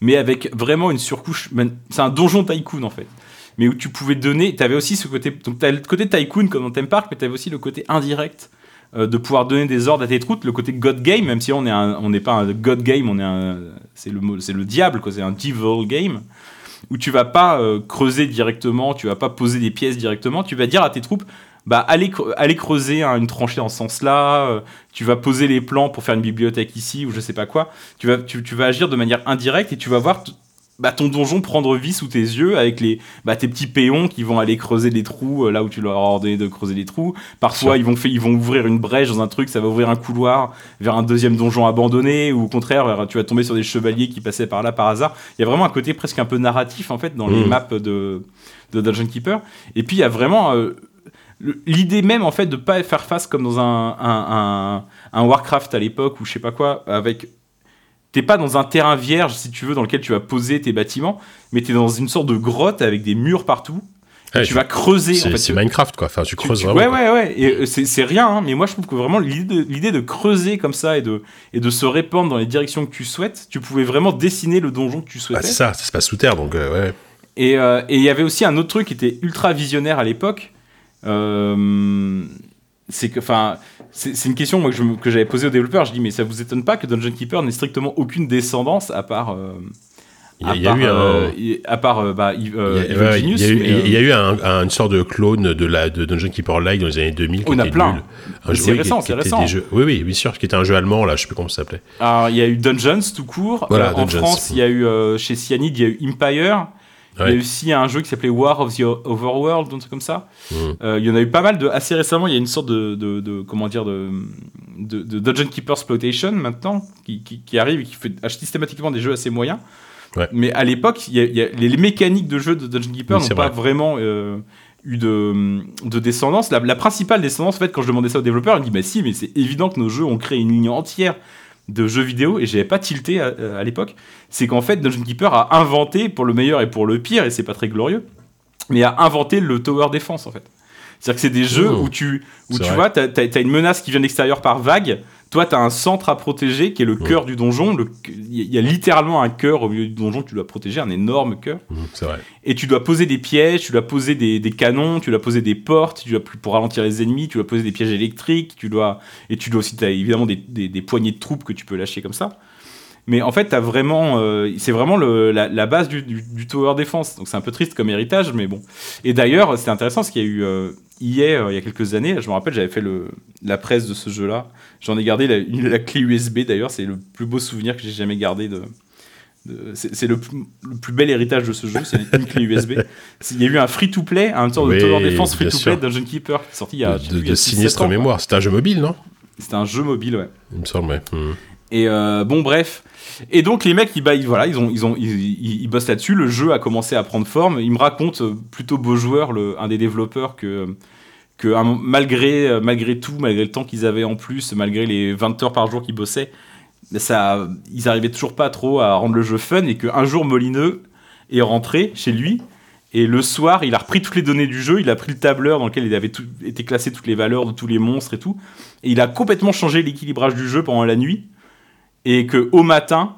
mais avec vraiment une surcouche. C'est un donjon tycoon en fait. Mais où tu pouvais donner, tu avais aussi ce côté, donc tu le côté tycoon comme dans Theme Park, mais tu avais aussi le côté indirect euh, de pouvoir donner des ordres à tes troupes, le côté God Game, même si on n'est pas un God Game, on est un, c'est le c'est le diable, quoi, c'est un Devil Game, où tu vas pas euh, creuser directement, tu vas pas poser des pièces directement, tu vas dire à tes troupes, bah allez, allez creuser hein, une tranchée dans ce sens-là, euh, tu vas poser les plans pour faire une bibliothèque ici ou je sais pas quoi, tu vas, tu, vas agir de manière indirecte et tu vas voir bah, ton donjon prendre vie sous tes yeux avec les, bah, tes petits péons qui vont aller creuser des trous euh, là où tu leur as ordonné de creuser des trous. Parfois, ils vont, fait, ils vont ouvrir une brèche dans un truc, ça va ouvrir un couloir vers un deuxième donjon abandonné, ou au contraire, tu vas tomber sur des chevaliers qui passaient par là par hasard. Il y a vraiment un côté presque un peu narratif en fait dans les Mm. maps de, de Dungeon Keeper. Et puis il y a vraiment euh, l'idée même en fait de pas faire face comme dans un, un, un, un Warcraft à l'époque ou je sais pas quoi, avec t'es pas dans un terrain vierge si tu veux dans lequel tu vas poser tes bâtiments, mais t'es dans une sorte de grotte avec des murs partout. Et Ouais, tu vas creuser en C'est fait. Minecraft, quoi. Enfin, tu creuses tu- vraiment. ouais, ouais, ouais. Et euh, c'est rien, hein, mais moi je trouve que vraiment l'idée de, creuser comme ça et de, et de se répandre dans les directions que tu souhaites, tu pouvais vraiment dessiner le donjon que tu Bah, souhaitais. c'est ça, ça se passe sous terre, donc euh, ouais. Et euh, et il y avait aussi un autre truc qui était ultra visionnaire à l'époque. Euh, c'est que, enfin, c'est une question moi, que je me- que j'avais posée aux développeurs. Je dis, mais ça vous étonne pas que Dungeon Keeper n'ait strictement aucune descendance à part, euh, Il y a, eu euh, à part bah, il y a- eu, euh, une sorte de clone de la de Dungeon Keeper Like dans les années 2000 qui Oh, il y en a était plein. nul. Un jeu- récent, qui c'est récent. des jeux- oui, oui, bien sûr, qui était un jeu allemand là, je sais plus comment ça s'appelait. Alors, il y a eu Dungeons tout court. Voilà, Euh, en. France, il y a eu euh, chez Cyanide, il y a eu Empire. Il y a Ouais. aussi un jeu qui s'appelait War of the Overworld, un truc comme ça. Mm. Euh, il y en a eu pas mal de. Assez récemment, il y a une sorte de, de, de- comment dire de, de, de Dungeon Keeper Exploitation maintenant qui, qui, qui arrive et qui fait systématiquement des jeux assez moyens. Ouais. Mais à l'époque, y a- y a- les, les mécaniques de jeu de Dungeon Keeper Oui, n'ont pas vrai. vraiment euh, eu de, de descendance. La, la principale descendance, en fait, quand je demandais ça aux développeurs, ils me disent Bah si, mais c'est évident que nos jeux ont créé une ligne entière de jeux vidéo et j'avais pas tilté à, à l'époque. C'est qu'en fait, Dungeon Keeper a inventé pour le meilleur et pour le pire, et c'est pas très glorieux, mais a inventé le tower defense en fait. C'est-à-dire que c'est des jeux Mmh. où tu, où tu vrai. vois, t'as as, une menace qui vient de l'extérieur par vague. Toi, t'as un centre à protéger qui est le Mmh. cœur du donjon. Il y a littéralement un cœur au milieu du donjon que tu dois protéger, un énorme cœur. Mm, C'est vrai. Et tu dois poser des pièges, tu dois poser des, des canons, tu dois poser des portes, tu dois pour ralentir les ennemis, tu dois poser des pièges électriques, tu dois et tu dois aussi as évidemment des, des, des poignées de troupes que tu peux lâcher comme ça. Mais en fait, t'as vraiment, euh, c'est vraiment le, la, la base du, du, du tower defense. Donc c'est un peu triste comme héritage, mais bon. Et d'ailleurs, c'est intéressant parce qu'il y a eu euh, hier, euh, il y a quelques années, je me rappelle, j'avais fait le, la presse de ce jeu-là. J'en ai gardé la, clé USB d'ailleurs. C'est le plus beau souvenir que j'ai jamais gardé de. de- c'est le, plus- le plus bel héritage de ce jeu, c'est une clé USB. Il y a eu un free-to-play, un sorte Oui, de tower defense free-to-play. Dungeon Keeper qui est sorti il y a, de, de a six, sinistre mémoire. C'était un jeu mobile, non? C'était un jeu mobile, ouais. Il me semble, ouais. Mm. Et euh, bon, bref. Et donc les mecs, ils, voilà, ils ont, ils ont, ils, bossent là-dessus. Le jeu a commencé à prendre forme. Il me raconte euh, plutôt beau joueur, le, un des développeurs, que, que malgré, euh, malgré tout, malgré le temps qu'ils avaient en plus, malgré les 20 heures par jour qu'ils bossaient, ça, ils arrivaient toujours pas trop à rendre le jeu fun. Et qu'un jour, Molineux est rentré chez lui. Et le soir, il a repris toutes les données du jeu, il a pris le tableur dans lequel il avait été classé toutes les valeurs de tous les monstres et tout. Et il a complètement changé l'équilibrage du jeu pendant la nuit et que au matin,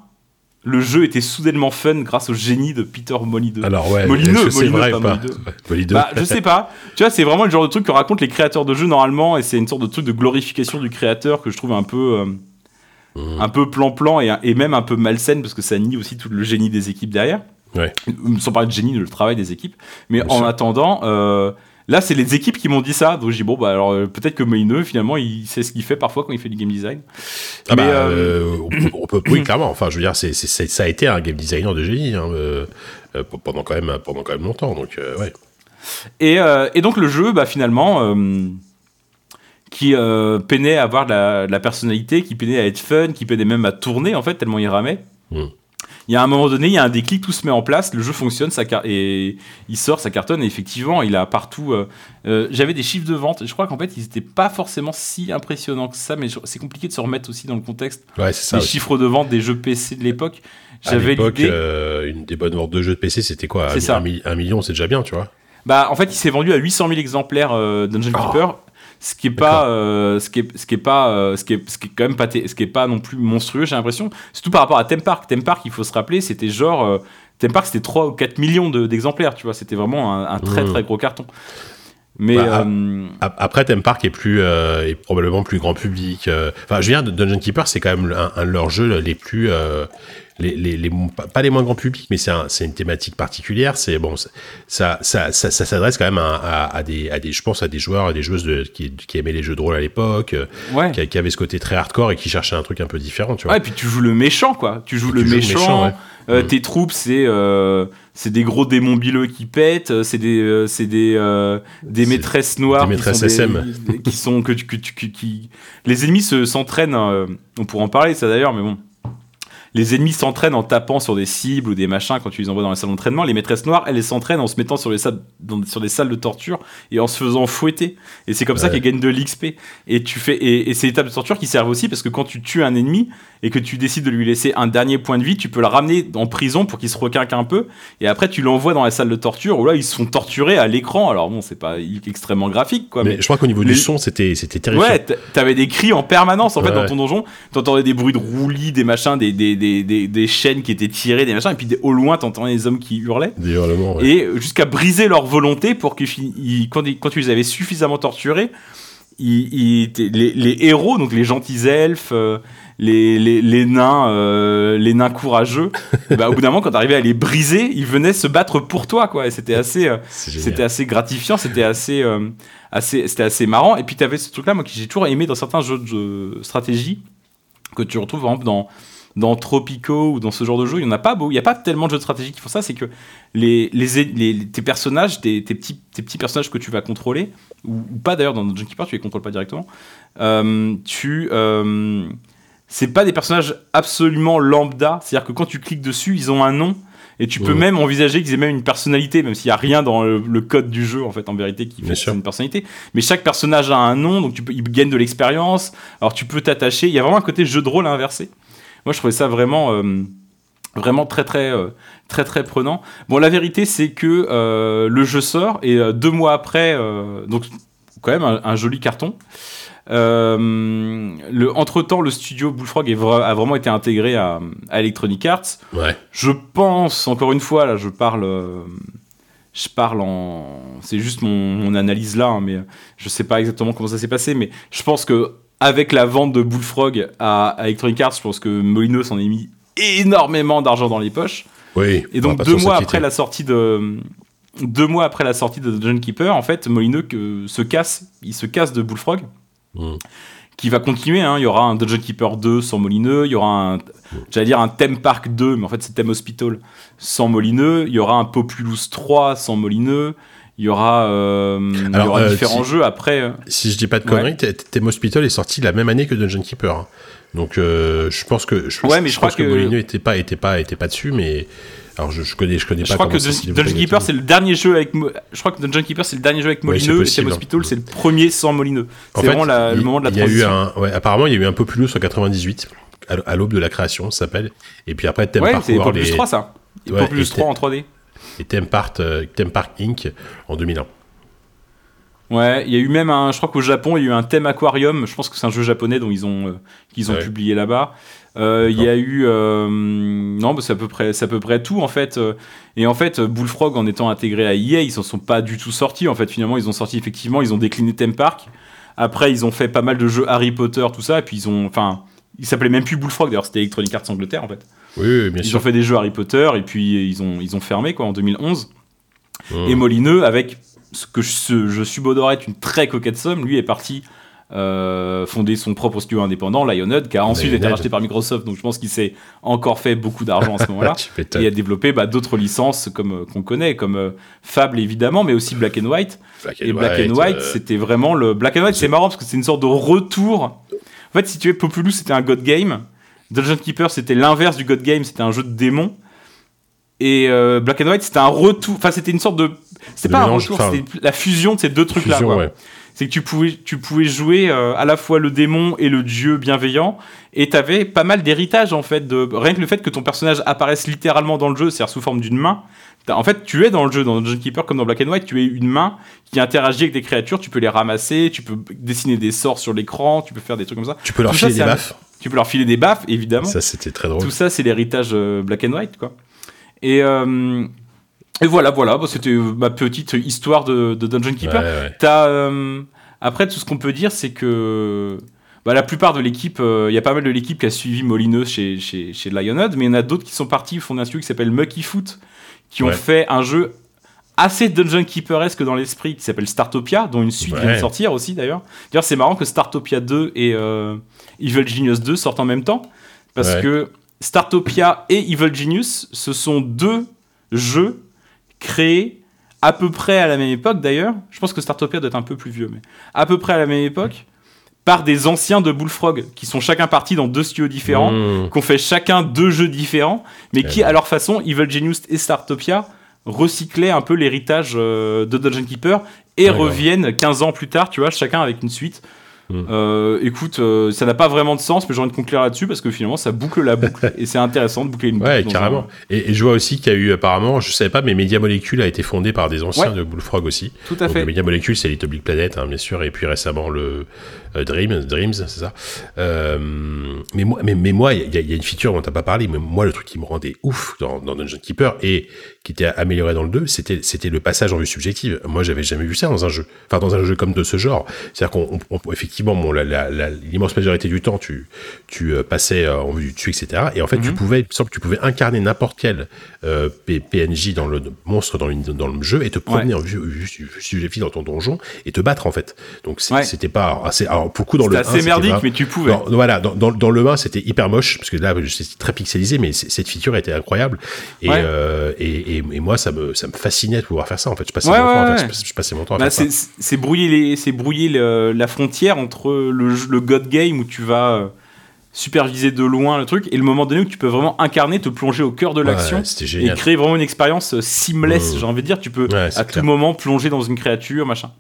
le jeu était soudainement fun grâce au génie de Peter Molineux. Alors, ouais, Molineux, c'est Molineux, vrai pas Molineux. Bah, je sais pas. Tu vois, c'est vraiment le genre de truc que racontent les créateurs de jeux normalement, et c'est une sorte de truc de glorification du créateur que je trouve un peu, euh, Mm. un peu plan-plan et, et même un peu malsaine parce que ça nie aussi tout le génie des équipes derrière. Ouais. Sans parler de génie, le travail des équipes. Mais Bien en sûr. attendant, euh, là, c'est les équipes qui m'ont dit ça. Donc, j'ai dit, bon, bah, alors, euh, peut-être que Molineux, finalement, il sait ce qu'il fait parfois quand il fait du game design. Ah Mais, bah, euh, euh, on peut- oui, clairement. Enfin, je veux dire, c'est, c'est- c'est- ça a été un game designer de génie hein, pendant quand même pendant quand même longtemps. Donc, ouais. Et, et donc le jeu, bah, finalement, qui euh, peinait à avoir de la, de la personnalité, qui peinait à être fun, qui peinait même à tourner, en fait, tellement il ramait. Mm. Il y a un moment donné, il y a un déclic, tout se met en place, le jeu fonctionne, ça car- et il sort, ça cartonne, et effectivement, il a partout. euh, euh, J'avais des chiffres de vente, et je crois qu'en fait, ils n'étaient pas forcément si impressionnants que ça, mais c'est compliqué de se remettre aussi dans le contexte Ouais, c'est ça. des chiffres de vente des jeux PC de l'époque. J'avais l'époque, euh, une des bonnes ventes de jeux de PC, c'était quoi? C'est un, ça. un mi- un million, c'est déjà bien, tu vois? Bah, en fait, il s'est vendu à 800 000 exemplaires Dungeon Oh. Keeper, ce qui est pas, euh, ce qui est, ce qui est pas, euh, ce qui est, ce qui est quand même pas, ce qui est pas non plus monstrueux, j'ai l'impression. Surtout par rapport à Theme Park. Theme Park, il faut se rappeler, c'était genre, euh, Theme Park, c'était 3 ou 4 millions de- d'exemplaires, tu vois. C'était vraiment un, un très Mmh. très gros carton. Mais Bah, euh, Ap- Après, Theme Park est plus est probablement plus grand public. Enfin, je veux dire, Dungeon Keeper, c'est quand même un, un de leurs jeux les plus les, les, les- pas les moins grand public, mais c'est un- c'est une thématique particulière. C'est bon, ça ça ça, ça s'adresse quand même à, à, à des à des je pense à des joueurs, à des joueuses de, qui, qui aimaient les jeux de rôle à l'époque, euh, ouais. qui, qui avaient ce côté très hardcore et qui cherchaient un truc un peu différent, tu vois. Ouais, et puis tu joues le méchant, quoi. Tu joues Tu le joues le méchant. ouais. euh, Mm. Tes troupes, c'est euh, c'est des gros démons bileux qui pètent. C'est des euh, c'est des des maîtresses noires, des qui maîtresses sont des- SM. des- qui sont que, qui les ennemis se s'entraînent. on pourra en parler ça d'ailleurs, mais bon. Les ennemis s'entraînent en tapant sur des cibles ou des machins quand tu les envoies dans les salles d'entraînement. Les maîtresses noires, elles, s'entraînent en se mettant sur, les salles, dans- sur des salles de torture et en se faisant fouetter. Et c'est comme ça qu'elles gagnent de l'XP. Et tu fais et, et c'est les tables de torture qui servent aussi parce que quand tu tues un ennemi et que tu décides de lui laisser un dernier point de vie, tu peux le ramener en prison pour qu'il se requinque un peu. Et après, tu l'envoies dans la salle de torture où là, ils se font torturer à l'écran. Alors bon, c'est pas extrêmement graphique, quoi. mais, Mais, je crois qu'au niveau les- du son, c'était c'était terrifiant. ouais, t'avais des cris en permanence en fait dans ton donjon. T'entendais des bruits de roulis, des machins, des, des, des, des, des chaînes qui étaient tirées, des machins. Et puis au loin, t'entendais les hommes qui hurlaient Des hurlements, ouais. et jusqu'à briser leur volonté pour que quand, quand tu les avais suffisamment torturés, ils- ils étaient- les, les héros, donc les gentils elfes, euh, les, les, les nains, euh, les nains courageux, bah, au bout d'un moment, quand t'arrivais à les briser, ils venaient se battre pour toi, quoi. Et c'était assez, euh, c'était assez gratifiant, c'était assez, euh, assez, c'était assez marrant. Et puis t'avais ce truc-là, moi, que j'ai toujours aimé dans certains jeux de stratégie que tu retrouves, par exemple, dans dans Tropico ou dans ce genre de jeu, il y en a pas beau, il y a pas tellement de jeux de stratégie qui font ça, c'est que les, les, les- tes personnages, tes, tes petits, tes petits personnages que tu vas contrôler, ou, ou pas d'ailleurs dans Dungeon Keeper, tu les contrôles pas directement, euh, tu. Euh, c'est pas des personnages absolument lambda, c'est-à-dire que quand tu cliques dessus, ils ont un nom. Et tu peux même envisager qu'ils aient même une personnalité, même s'il n'y a rien dans le, le code du jeu, en fait, en vérité, qui fait une personnalité. Mais chaque personnage a un nom, donc tu peux, il gagne de l'expérience. Alors tu peux t'attacher. Il y a vraiment un côté jeu de rôle inversé. Moi, je trouvais ça vraiment, euh, vraiment très, très, euh, très, très prenant. Bon, la vérité, c'est que euh, le jeu sort et deux mois après, donc quand même un, un joli carton. Euh, le, entre-temps, le studio Bullfrog a vraiment été intégré à, à Electronic Arts. Ouais. Je pense, encore une fois, là, je parle, euh, je parle en, c'est juste mon, mon analyse là, hein, mais je sais pas exactement comment ça s'est passé, mais je pense que avec la vente de Bullfrog à, à Electronic Arts, je pense que Molyneux s'en est mis énormément d'argent dans les poches. Oui. Et donc deux mois après la sortie de deux mois après la sortie de Dungeon Keeper, en fait, Molineux se casse, il se casse de Bullfrog, Qui va continuer. hein. Il y aura un Dungeon Keeper 2 sans Molineux, il y aura un, j'allais dire un Theme Park 2, mais en fait c'est Theme Hospital sans Molineux. Il y aura un Populous 3 sans Molineux. Il y aura, euh, il y aura euh, différents si- jeux après. euh. Si je dis pas de Ouais. conneries, T- Theme Hospital est sorti la même année que Dungeon Keeper. hein. Donc euh, je pense que je, Ouais, mais je crois pense que, que- Molyneux était pas était pas était pas dessus, mais alors je, je connais je connais Je pas. crois que Dungeon Keeper c'est le dernier jeu avec. Je crois que Dungeon Keeper c'est le dernier jeu avec Molineux et. Hospital c'est le premier sans Molineux. C'est fait, vraiment le moment de la il y a eu transition. un, ouais, apparemment, il y a eu un Populous en 98, à l'aube de la création, ça s'appelle. Et puis après, Theme Ouais, Park c'est World Populous et, 3 ça. Ouais, Populous et 3 en 3D. et Theme Park, euh, Theme Park Inc. en 2001. Ouais, il y a eu même un. Je crois qu'au Japon, il y a eu un thème aquarium. Je pense que c'est un jeu japonais dont ils ont, euh, qu'ils ont Ouais. publié là-bas. Euh, Il y a eu. euh, non, bah, c'est à, peu près- c'est à peu près tout en fait. Euh, Et en fait, Bullfrog, en étant intégré à EA, ils s'en sont pas du tout sortis. En fait, finalement, ils ont sorti effectivement, ils ont décliné Theme Park. Après, ils ont fait pas mal de jeux Harry Potter, tout ça. Et puis, ils ont. Enfin, ils s'appelaient même plus Bullfrog d'ailleurs, c'était Electronic Arts Angleterre en fait. Oui, bien Ils sûr. ont fait des jeux Harry Potter et puis ils ont, ils ont fermé quoi en 2011. Mmh. Et Molineux, avec ce que je, je subodore être une très coquette somme, lui est parti euh, fonder son propre studio indépendant, Lionhead, qui a ensuite été racheté par Microsoft. Donc je pense qu'il s'est encore fait beaucoup d'argent à ce moment-là. et a développé bah, d'autres licences comme euh, qu'on connaît, comme euh, Fable évidemment, mais aussi Black and White. Black Et Black and White, c'était vraiment le. Black and White, c'est marrant parce que c'est une sorte de retour. En fait, si tu veux, Populous, c'était un God Game. Dungeon Keeper, c'était l'inverse du God Game, c'était un jeu de démons. Et euh, Black and White, c'était un retour. Enfin, c'était une sorte de. C'était pas mélange, un retour, c'était la fusion de ces deux trucs-là. ouais. C'est que tu pouvais, tu pouvais jouer euh, à la fois le démon et le dieu bienveillant, et t'avais pas mal d'héritage en fait. De... Rien que le fait que ton personnage apparaisse littéralement dans le jeu, c'est-à-dire sous forme d'une main. En fait, tu es dans le jeu, dans Dungeon Keeper comme dans Black and White, tu es une main qui interagit avec des créatures, tu peux les ramasser, tu peux dessiner des sorts sur l'écran, tu peux faire des trucs comme ça. Tu peux leur Tout ça, filer des un- baffes. Tu peux leur filer des baffes, évidemment. Ça, c'était très drôle. Tout ça, c'est l'héritage euh, Black and White, quoi. Et, euh, et voilà, voilà, c'était euh, ma petite histoire de, de Dungeon Keeper. ouais. Euh, après, tout ce qu'on peut dire, c'est que bah, la plupart de l'équipe, euh, il y a pas mal de l'équipe qui a suivi Molineux chez, chez, chez Lionhead, mais il y en a d'autres qui sont partis fonder un studio qui s'appelle Mucky Foot, qui ont fait un jeu assez Dungeon Keeper-esque dans l'esprit, qui s'appelle Startopia, dont une suite vient de sortir aussi d'ailleurs. D'ailleurs, c'est marrant que Startopia 2 et euh, Evil Genius 2 sortent en même temps, parce que Startopia et Evil Genius, ce sont deux jeux créés à peu près à la même époque d'ailleurs. Je pense que Startopia doit être un peu plus vieux, mais à peu près à la même époque, par des anciens de Bullfrog, qui sont chacun partis dans deux studios différents, Mmh. qui ont fait chacun deux jeux différents, mais qui, Ouais. à leur façon, Evil Genius et Startopia, recyclaient un peu l'héritage euh, de Dungeon Keeper et reviennent 15 ans plus tard, tu vois, chacun avec une suite. Mm. Euh, écoute, euh, ça n'a pas vraiment de sens, mais j'ai envie de conclure là-dessus parce que finalement ça boucle la boucle et c'est intéressant de boucler une boucle. Ouais, carrément. un- Et, et je vois aussi qu'il y a eu apparemment, je savais pas, mais Media Molecule a été fondé par des anciens Ouais. de Bullfrog aussi. Tout à Donc, fait. Media Molecule, c'est Little Big Planet, hein, bien sûr, et puis récemment le Dreams, Dreams, c'est ça. Euh, mais moi, mais, mais moi, il y, a- il y a une feature dont t'as pas parlé, mais moi, le truc qui me rendait ouf dans, dans Dungeon Keeper et qui était amélioré dans le 2, c'était c'était le passage en vue subjective. Moi, j'avais jamais vu ça dans un jeu, enfin dans un jeu comme de ce genre. C'est-à-dire qu'on on- effectivement bon, l'immense majorité du temps, tu, tu euh, passais euh, en vue du dessus, etc. Et en fait, tu Mhm. pouvais, il semble que tu pouvais incarner n'importe quel euh, PNJ dans le monstre dans le, dans le jeu et te promener en vue, vue, vue subjective dans ton donjon et te battre, en fait. Donc, c'est- Ouais. c'était pas assez. Alors, pour le coup, dans le C'était 1, assez c'était merdique, mais tu pouvais. dans, voilà, dans, dans, dans le 1, c'était hyper moche, parce que là, c'était très pixelisé, mais cette feature était incroyable. Et, Ouais. euh, et, et, et moi, ça me, ça me fascinait de pouvoir faire ça, en fait. Je passais, Ouais, mon, temps à ouais, faire- ouais. je passais mon temps à Bah, faire ça. c'est brouiller, les, c'est brouiller le- la frontière entre le, God Game où tu vas euh, superviser de loin le truc et le moment donné où tu peux vraiment incarner, te plonger au cœur de Ouais, l'action c'était et créer vraiment une expérience euh, seamless, Mmh. j'ai envie de dire. Tu peux Ouais, à clair. tout moment plonger dans une créature, machin.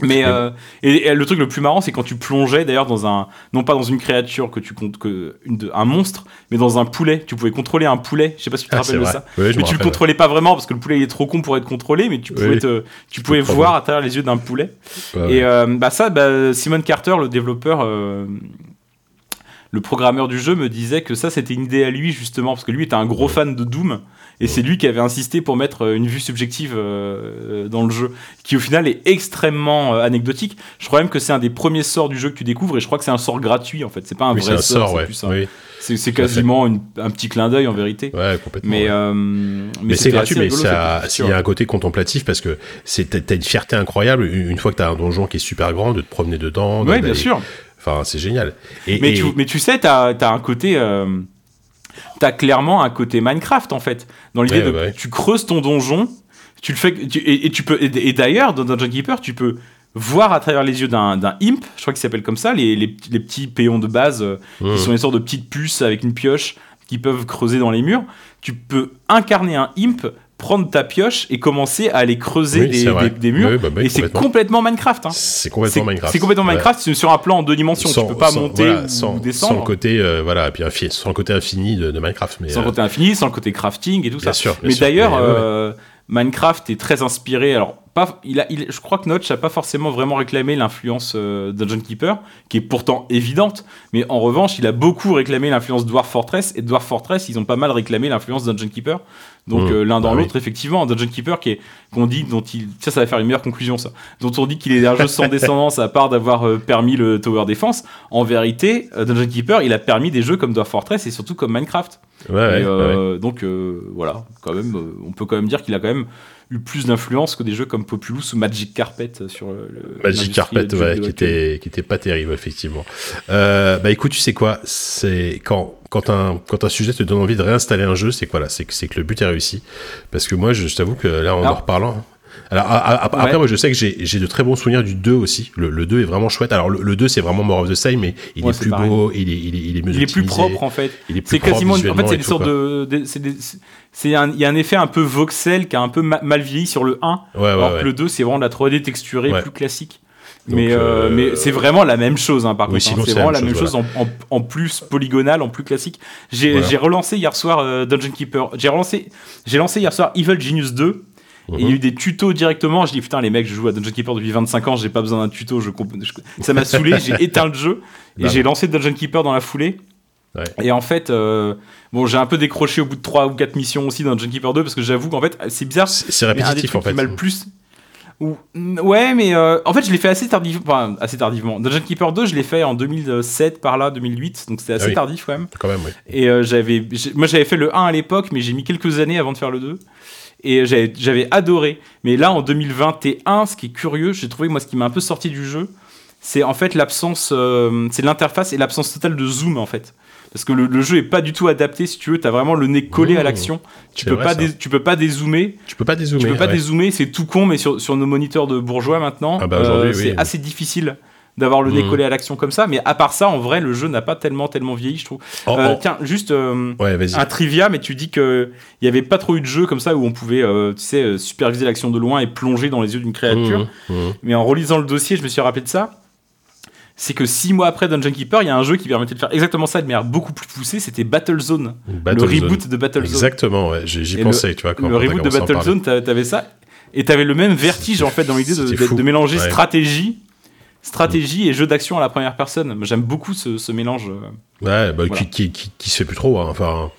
Mais euh, et, et le truc le plus marrant, c'est quand tu plongeais d'ailleurs dans un non pas dans une créature que tu comptes que une, de- un monstre, mais dans un poulet. Tu pouvais contrôler un poulet. Je sais pas si tu te Ah, rappelles de ça. Mais tu le contrôlais pas vraiment parce que le poulet il est trop con pour être contrôlé, mais tu pouvais oui. te, tu pouvais voir à travers les yeux d'un poulet. Ouais, Et ouais. euh, bah ça, bah, Simon Carter, le développeur, euh, le programmeur du jeu, me disait que ça c'était une idée à lui justement parce que lui était un gros fan de Doom et c'est lui qui avait insisté pour mettre euh, une vue subjective euh, dans le jeu, qui au final est extrêmement euh, anecdotique. Je crois même que c'est un des premiers sorts du jeu que tu découvres et je crois que c'est un sort gratuit en fait. C'est pas un oui, vrai un sort, sort, c'est ouais. Oui. quasiment une- un petit clin d'œil en vérité. Ouais, complètement. Mais, euh, Mais, c'est gratuit, mais il y a un côté contemplatif parce que t'as une fierté incroyable une fois que t'as un donjon qui est super grand, de te promener dedans. Oui, bien sûr. Enfin, c'est génial. Et, Mais, et- tu, mais tu sais, t'as as un côté. euh, t'as clairement un côté Minecraft en fait. Dans l'idée Ouais, de. ouais. Tu creuses ton donjon, tu le fais. tu- et, et tu peux. Et, et d'ailleurs, dans Dungeon Keeper, tu peux voir à travers les yeux d'un imp, je crois qu'il s'appelle comme ça, les, les, petits- les petits péons de base euh, Mmh. qui sont des sortes de petites puces avec une pioche qui peuvent creuser dans les murs. Tu peux incarner un imp, prendre ta pioche et commencer à aller creuser Oui, des, murs. Oui, bah, bah, et c'est complètement. complètement Minecraft. hein. C'est complètement Minecraft. c'est complètement. Minecraft c'est sur un plan en deux dimensions. Sans- tu peux pas sans- monter voilà, ou sans, descendre. sans le côté, euh, voilà, et puis infi- sans le côté infini de, de Minecraft. Mais, sans le euh, côté infini, sans le côté crafting et tout bien ça. sûr. bien mais sûr. d'ailleurs, Mais, ouais, ouais. euh, Minecraft est très inspiré. Alors, pas, il a, il, je crois que Notch n'a pas forcément vraiment réclamé l'influence euh, Dungeon Keeper, qui est pourtant évidente. Mais en revanche, il a beaucoup réclamé l'influence Dwarf Fortress. Et Dwarf Fortress, ils ont pas mal réclamé l'influence Dungeon Keeper. Donc Mmh. euh, l'un dans Ah oui. l'autre, effectivement, Dungeon Keeper qui est qu'on dit dont il ça ça va faire une meilleure conclusion ça. Dont on dit qu'il est un jeu sans descendance à part d'avoir euh, permis le Tower Defense. En vérité, euh, Dungeon Keeper, il a permis des jeux comme Dwarf Fortress et surtout comme Minecraft. Ouais, ouais, Et, ouais, ouais. Donc voilà, quand même, on peut quand même dire qu'il a quand même eu plus d'influence que des jeux comme Populous ou Magic Carpet sur le Magic Carpet, ouais, qui était, qui était pas terrible, effectivement. Euh, bah écoute, tu sais quoi, c'est quand, quand un, quand un sujet te donne envie de réinstaller un jeu, c'est quoi là? C'est que, c'est que le but est réussi. Parce que moi, je, je t'avoue que là, en Alors- en reparlant. Alors, a- a- après, Ouais. moi, je sais que j'ai j'ai de très bons souvenirs du 2 aussi. Le, le 2 est vraiment chouette. Alors, le, le 2, c'est vraiment More of the Same, mais il Ouais, est plus pareil. beau, il est, il est, il est mieux Il est plus optimisé, propre en fait. Il est plus C'est propre quasiment. En fait, c'est sortes quoi. de. Il y a un effet un peu voxel qui a un peu ma- mal vieilli sur le 1. Ouais, alors que le 2, c'est vraiment de la 3D texturée plus classique. Donc, mais, euh, euh, mais c'est vraiment la même chose, hein, par Oui, contre. hein. C'est vraiment la même chose en, en- en plus polygonal, en plus classique. J'ai Voilà. j'ai relancé hier soir euh, Dungeon Keeper. J'ai relancé, j'ai lancé hier soir Evil Genius 2. Et il y a eu des tutos directement. Je dis putain les mecs, je joue à Dungeon Keeper depuis 25 ans, j'ai pas besoin d'un tuto. Je, comp- je- ça m'a saoulé. j'ai éteint le jeu et Bah j'ai lancé Dungeon Keeper dans la foulée. Ouais. Et en fait, euh, bon, j'ai un peu décroché au bout de 3 ou 4 missions aussi dans Dungeon Keeper 2 parce que j'avoue qu'en fait, c'est bizarre. C'est répétitif, en fait. qui m'a le plus. Ou- Ouais, mais euh, en fait, je l'ai fait assez tardivement. Enfin, assez tardivement. Dungeon Keeper 2, je l'ai fait en 2007, par là, 2008. Donc c'était assez Ah oui. tardif quand même. Quand même, oui. Et euh, j'avais, moi j'avais fait le 1 à l'époque, mais j'ai mis quelques années avant de faire le 2. Et j'avais, adoré. Mais là, en 2021, ce qui est curieux, j'ai trouvé moi ce qui m'a un peu sorti du jeu, c'est en fait l'absence, euh, c'est l'interface et l'absence totale de zoom en fait. Parce que le, le jeu est pas du tout adapté, si tu veux, t'as vraiment le nez collé Mmh. à l'action. Tu peux pas, tu peux pas dézoomer. Tu peux pas dézoomer. Tu peux pas ouais. dézoomer, c'est tout con, mais sur, sur nos moniteurs de bourgeois maintenant, Ah bah, euh, oui. c'est assez difficile d'avoir le nez Mhm. collé à l'action comme ça. Mais à part ça, en vrai, le jeu n'a pas tellement, tellement vieilli, je trouve. En- Euh, en- tiens, juste euh, Ouais, un trivia, mais tu dis que il y avait pas trop eu de jeux comme ça où on pouvait, euh, tu sais, superviser l'action de loin et plonger dans les yeux d'une créature. Mmh, mmh. Mais en relisant le dossier, je me suis rappelé de ça. C'est que six mois après Dungeon Keeper, il y a un jeu qui permettait de faire exactement ça de manière beaucoup plus poussée. C'était Battlezone, Battlezone. le reboot de Battlezone. Exactement, ouais. J'y pensais, tu vois, quand le reboot de. Battlezone, t'a- t'avais ça. Et t'avais le même vertige en fait dans l'idée de, mélanger Ouais. stratégie, stratégie et jeu d'action à la première personne. J'aime beaucoup ce, ce mélange. euh. Ouais, bah, Voilà. qui, qui, qui, qui se fait plus trop, hein. enfin.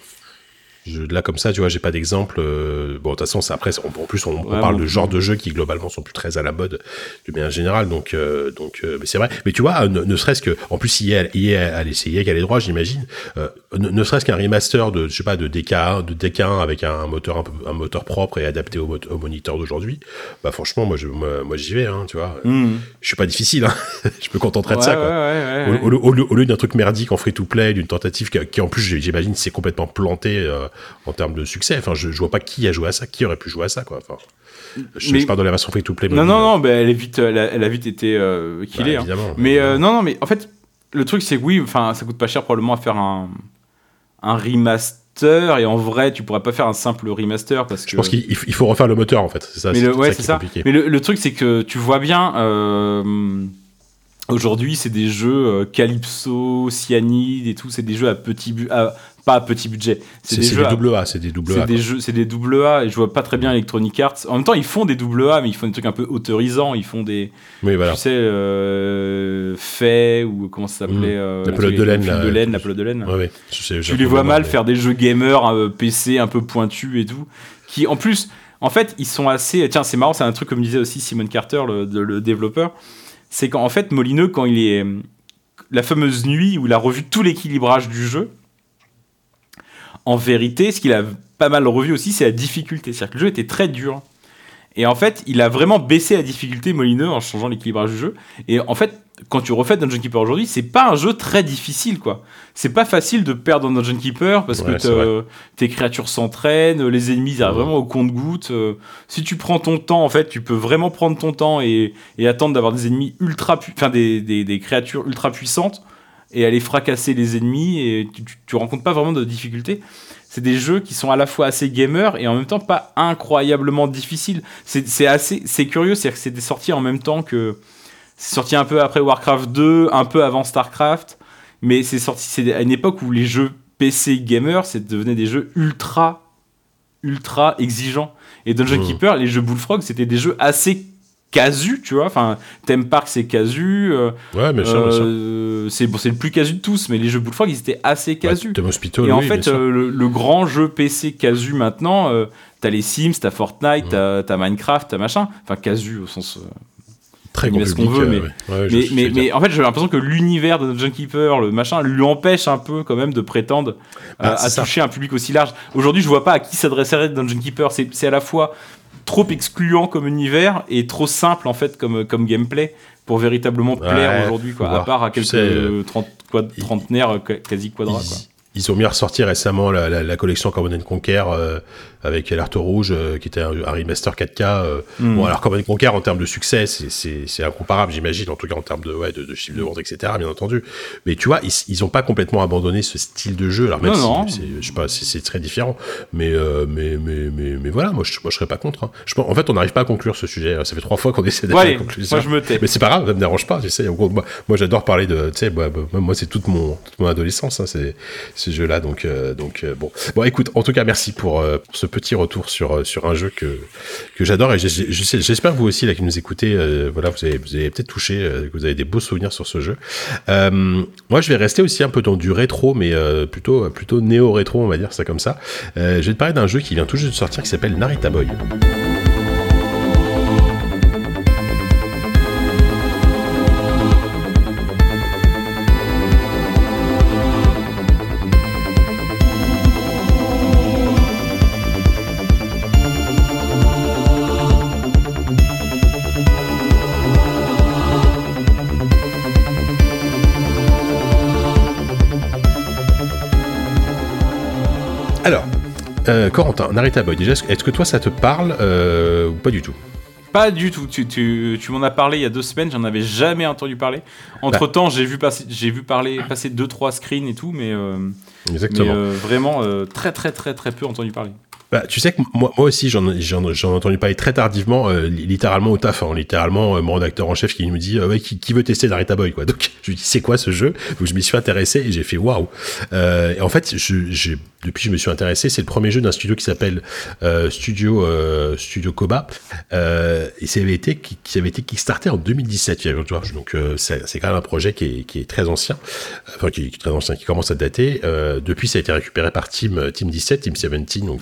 Je, là, comme ça, tu vois, j'ai pas d'exemple. euh, bon, de toute façon, c'est après, on- en plus, on, parle bon. de genre de jeux qui globalement sont plus très à la mode de manière générale. Donc, euh, donc, euh, mais c'est vrai. Mais tu vois, ne, ne serait-ce que, en plus, EA, allez, c'est EA qui a les droits, j'imagine. Euh, ne, ne serait-ce qu'un remaster de, je sais pas, de DK1, de DK1 avec un moteur un, peu, un moteur propre et adapté au, moniteur d'aujourd'hui. Bah, franchement, moi, je, moi, moi, j'y vais, hein, tu vois. Hmm. Je suis pas difficile. Hein. je me contenterai de ça, quoi. ouais, ouais, ouais, Au, au- au lieu- d'un truc merdique en free-to-play, d'une tentative qui, qui, en plus j'imagine s'est complètement planté euh, en termes de succès. Enfin, je, je vois pas qui a joué à ça, qui aurait pu jouer à ça, quoi. Enfin, je, Mais- je parle de la version free-to-play. Non, mobile. non, non, bah, elle, est vite, elle, a, elle a vite été euh, Bah, killée. hein. Mais euh, non, non, mais en fait, le truc, c'est que oui, enfin, ça coûte pas cher probablement à faire un, un remaster. Et en vrai, tu pourrais pas faire un simple remaster parce que. je pense qu'il il faut- refaire le moteur en fait. C'est ça. Mais le, ouais, est ça. Mais le, le truc, c'est que tu vois bien. euh, Aujourd'hui, c'est des jeux euh, Calypso, Cyanide et tout. C'est des jeux à petit bu- à- pas à petit budget. C'est des des double A, c'est des double c'est A. des quoi. jeux, c'est des double A et je vois pas très bien Electronic Arts. En même temps, ils font des double A, mais ils font des trucs un peu autorisants. Ils font des, Oui, voilà. tu sais, euh, faits ou comment ça s'appelait, Mmh. euh, La pelote de laine, de la pelote de laine. Ouais, ouais. Je sais, j'ai tu les vois mal mais- faire des jeux gamers euh, PC un peu pointus et tout, qui en plus, en fait, ils sont assez. Tiens, c'est marrant, c'est un truc comme disait aussi Simon Carter, le développeur, c'est qu'en fait, Molineux, quand il est la fameuse nuit où il a revu tout l'équilibrage du jeu, en vérité, ce qu'il a pas mal revu aussi, c'est la difficulté. C'est-à-dire que le jeu était très dur. Et en fait, il a vraiment baissé la difficulté Molineux en changeant l'équilibrage du jeu. Et en fait, quand tu refais Dungeon Keeper aujourd'hui, c'est pas un jeu très difficile, quoi. C'est pas facile de perdre dans Dungeon Keeper parce Ouais, que tes créatures s'entraînent, les ennemis arrivent Ouais. vraiment au compte-goutte. Euh, si tu prends ton temps, en fait, tu peux vraiment prendre ton temps et, et attendre d'avoir des ennemis ultra, enfin des, des, des créatures ultra puissantes et aller fracasser les ennemis et tu, tu, tu rencontres pas vraiment de difficultés. C'est des jeux qui sont à la fois assez gamers et en même temps pas incroyablement difficiles. C'est c'est assez, c'est curieux, c'est que c'était sorti en même temps que c'est sorti un peu après Warcraft 2, un peu avant Starcraft, mais c'est sorti c'est à une époque où les jeux PC gamers, c'est devenait des jeux ultra ultra exigeants. Et Dungeon Mhm. Keeper, les jeux Bullfrog, c'était des jeux assez casu, tu vois. Enfin, Theme Park, c'est casu. euh, Ouais, bien sûr. euh, c'est bon, le plus casu de tous, mais les jeux Bullfrog, ils étaient assez casu. Ouais, Hospital, Et en oui, fait, euh, le, le grand jeu PC casu maintenant, euh, t'as les Sims, t'as Fortnite, t'as, t'as Minecraft, t'as machin. Enfin, casu au sens. très grand public. qu'on veut, mais- ouais. Ouais, mais, mais, mais en fait, j'ai l'impression que l'univers de Dungeon Keeper, le machin, lui empêche un peu quand même de prétendre Bah, à ça. toucher un public aussi large. Aujourd'hui, je vois pas à qui s'adresserait Dungeon Keeper. C'est à la fois trop excluant comme univers et trop simple en fait comme, comme gameplay pour véritablement plaire Ouais, aujourd'hui, quoi. À part à Tu quelques sais, euh, 30, quad- il- trentenaires euh, quasi quadras, quoi. Ils, ils ont bien ressorti récemment la, la, la collection Command Conquer euh, avec Alerte Rouge, euh, qui était un, un remaster 4K. euh. Mm. Bon, alors Command Conquer, en termes de succès, c'est- incomparable, j'imagine, en tout cas en termes de, ouais, de, de chiffre de vente, etc., bien entendu. Mais tu vois, ils, ils ont pas complètement abandonné ce style de jeu. Alors même Non, si, non. je sais pas, c'est très différent. Mais, euh, mais, mais, mais, mais voilà, moi je, moi, je serais pas contre. hein. Je, en fait, on n'arrive pas à conclure ce sujet. Ça fait trois fois qu'on essaie allez, la conclusion. moi je me tais. Mais c'est pas grave, ça me dérange pas. Moi, moi, j'adore parler de, tu sais, moi, moi, moi, c'est toute mon, toute mon adolescence, hein, ces, ces jeux-là. Donc, euh, donc euh, bon. Bon, écoute, en tout cas, merci pour, euh, pour ce petit retour sur, euh, sur un jeu que, que j'adore et j'espère que vous aussi, là, qui nous écoutez, euh, voilà, vous avez, vous avez peut-être touché, euh, que vous avez des beaux souvenirs sur ce jeu. Moi, je vais rester aussi un peu dans du rétro, mais plutôt, plutôt néo-rétro, on va dire ça comme ça. Je vais te parler d'un jeu qui vient tout juste de sortir qui s'appelle Narita Boy. Euh, Corentin, Narita Boy, déjà, est-ce que toi ça te parle euh, ou pas du tout Pas du tout. Tu, tu, tu m'en as parlé il y a deux semaines, j'en avais jamais entendu parler. Entre temps, j'ai vu passer, j'ai vu parler, passer deux trois screens et tout, mais, euh, mais euh, vraiment euh, très très très très peu entendu parler. Bah, tu sais que moi, aussi, j'en ai entendu parler très tardivement, euh, li- littéralement au taf. hein. littéralement, euh, mon rédacteur en chef qui nous dit euh, qui, veut tester Narita Boy quoi. Donc je lui dis c'est quoi ce jeu? Donc je m'y suis intéressé et j'ai fait waouh. Et en fait, je, j'ai- depuis je me suis intéressé, c'est le premier jeu d'un studio qui s'appelle Studio Studio Koba. Et ça avait été qui, qui avait été kickstarté en 2017. Tu vois, donc c'est quand même un projet qui est, qui est très ancien, enfin qui, est très ancien, qui commence à dater. Depuis, ça a été récupéré par Team Team 17, Team 17, donc.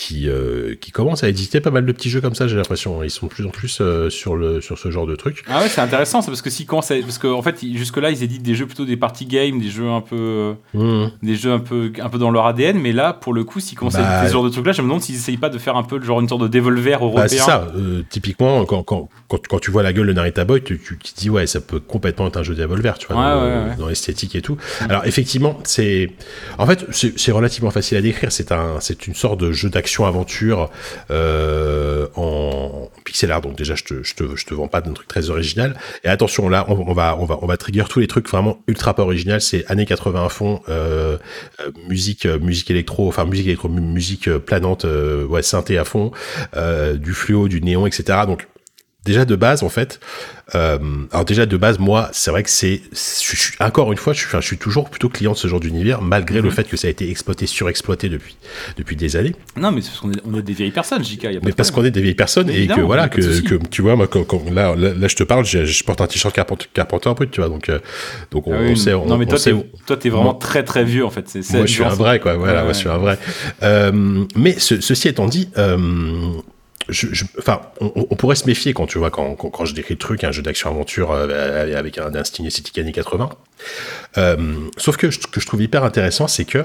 qui, euh, qui commence à éditer pas mal de petits jeux comme ça, j'ai l'impression. Ils sont de plus en plus euh, sur, le, sur ce genre de truc. Ah ouais, c'est intéressant, ça, parce que si commence à- parce qu'en fait, jusque-là, ils éditent des jeux plutôt des party games, des jeux un peu, Mmh. des jeux un peu, un peu dans leur ADN, mais là, pour le coup, s'ils commencent à Bah, éditer ce genre de trucs-là, je me demande s'ils essayent pas de faire un peu le genre une sorte de Devolver européen. Bah, c'est ça. Euh, typiquement, quand, quand, quand, quand tu vois la gueule de Narita Boy, tu, tu, te dis, ouais, ça peut complètement être un jeu de Devolver, tu vois, Ouais, dans, ouais, le- ouais. dans l'esthétique et tout. Alors, effectivement, c'est. En fait, c'est relativement facile à décrire. C'est un, c'est une sorte de jeu d'action-aventure euh, en pixel art. Donc, déjà, je te, je te, je te vends pas d'un truc très original. Et attention, là, on, on va, on va, on va trigger tous les trucs vraiment ultra pas original. C'est années 80 à fond, euh, euh, musique, euh, musique électro, enfin, musique électro, mu- musique euh, planante, ouais, synthé à fond, du fluo, du néon, etc. Donc, déjà de base en fait euh, alors déjà de base moi c'est vrai que c'est je suis encore une fois je suis, je toujours plutôt client de ce genre d'univers malgré le Mhm. fait que ça a été exploité surexploité depuis depuis des années Non, mais c'est parce qu'on est, on est des vieilles personnes, JK. Y a pas mais parce qu'on est des vieilles personnes et que voilà que, tu vois moi quand, quand- là, là là, je te parle je, je porte un t-shirt Carpenter, Carpenter brut tu vois donc euh, donc on, Ah oui, on sait on, non, mais toi, t'es, toi, t'es vraiment Moi- très très vieux en fait. C'est, moi, je suis un vrai, quoi. Voilà, Ouais, moi, ouais. je suis un vrai. Euh, mais ce- ceci étant dit, euh, enfin, on, pourrait se méfier quand tu vois, quand, quand, je décris le truc, un jeu d'action-aventure euh, avec un, un style esthétique années 80. Euh, sauf que ce que je trouve hyper intéressant, c'est que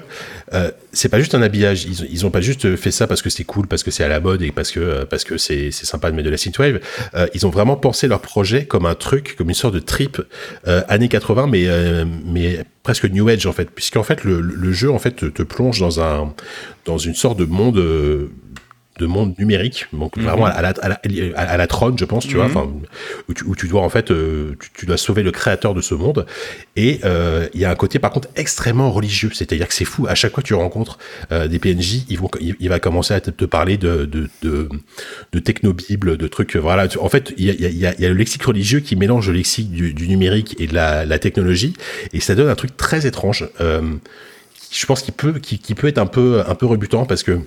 euh, c'est pas juste un habillage. Ils, ils ont pas juste fait ça parce que c'est cool, parce que c'est à la mode et parce que euh, parce que c'est sympa de mettre de la synthwave. Euh, ils ont vraiment pensé leur projet comme un truc, comme une sorte de trip euh, années 80, mais euh, mais presque new age en fait, puisqu'en fait le, le jeu en fait te, te plonge dans un dans une sorte de monde. De monde numérique, donc Mhm. vraiment à la, à, la, à la- à la Tron, je pense, tu vois, Mhm. où tu, où tu dois en fait, euh, tu, tu dois sauver le créateur de ce monde. Et euh, il y a un côté par contre extrêmement religieux, c'est-à-dire que c'est fou. À chaque fois que tu rencontres euh, des PNJ, ils vont, il, il va commencer à te, te parler de de, de, de technobible, de trucs. Voilà. En fait, il y a, y, a, y a- il y a le lexique religieux qui mélange le lexique du, du numérique et de la, la technologie, et ça donne un truc très étrange. Je pense qu'il peut, qui, qui peut être un peu, un peu rebutant parce que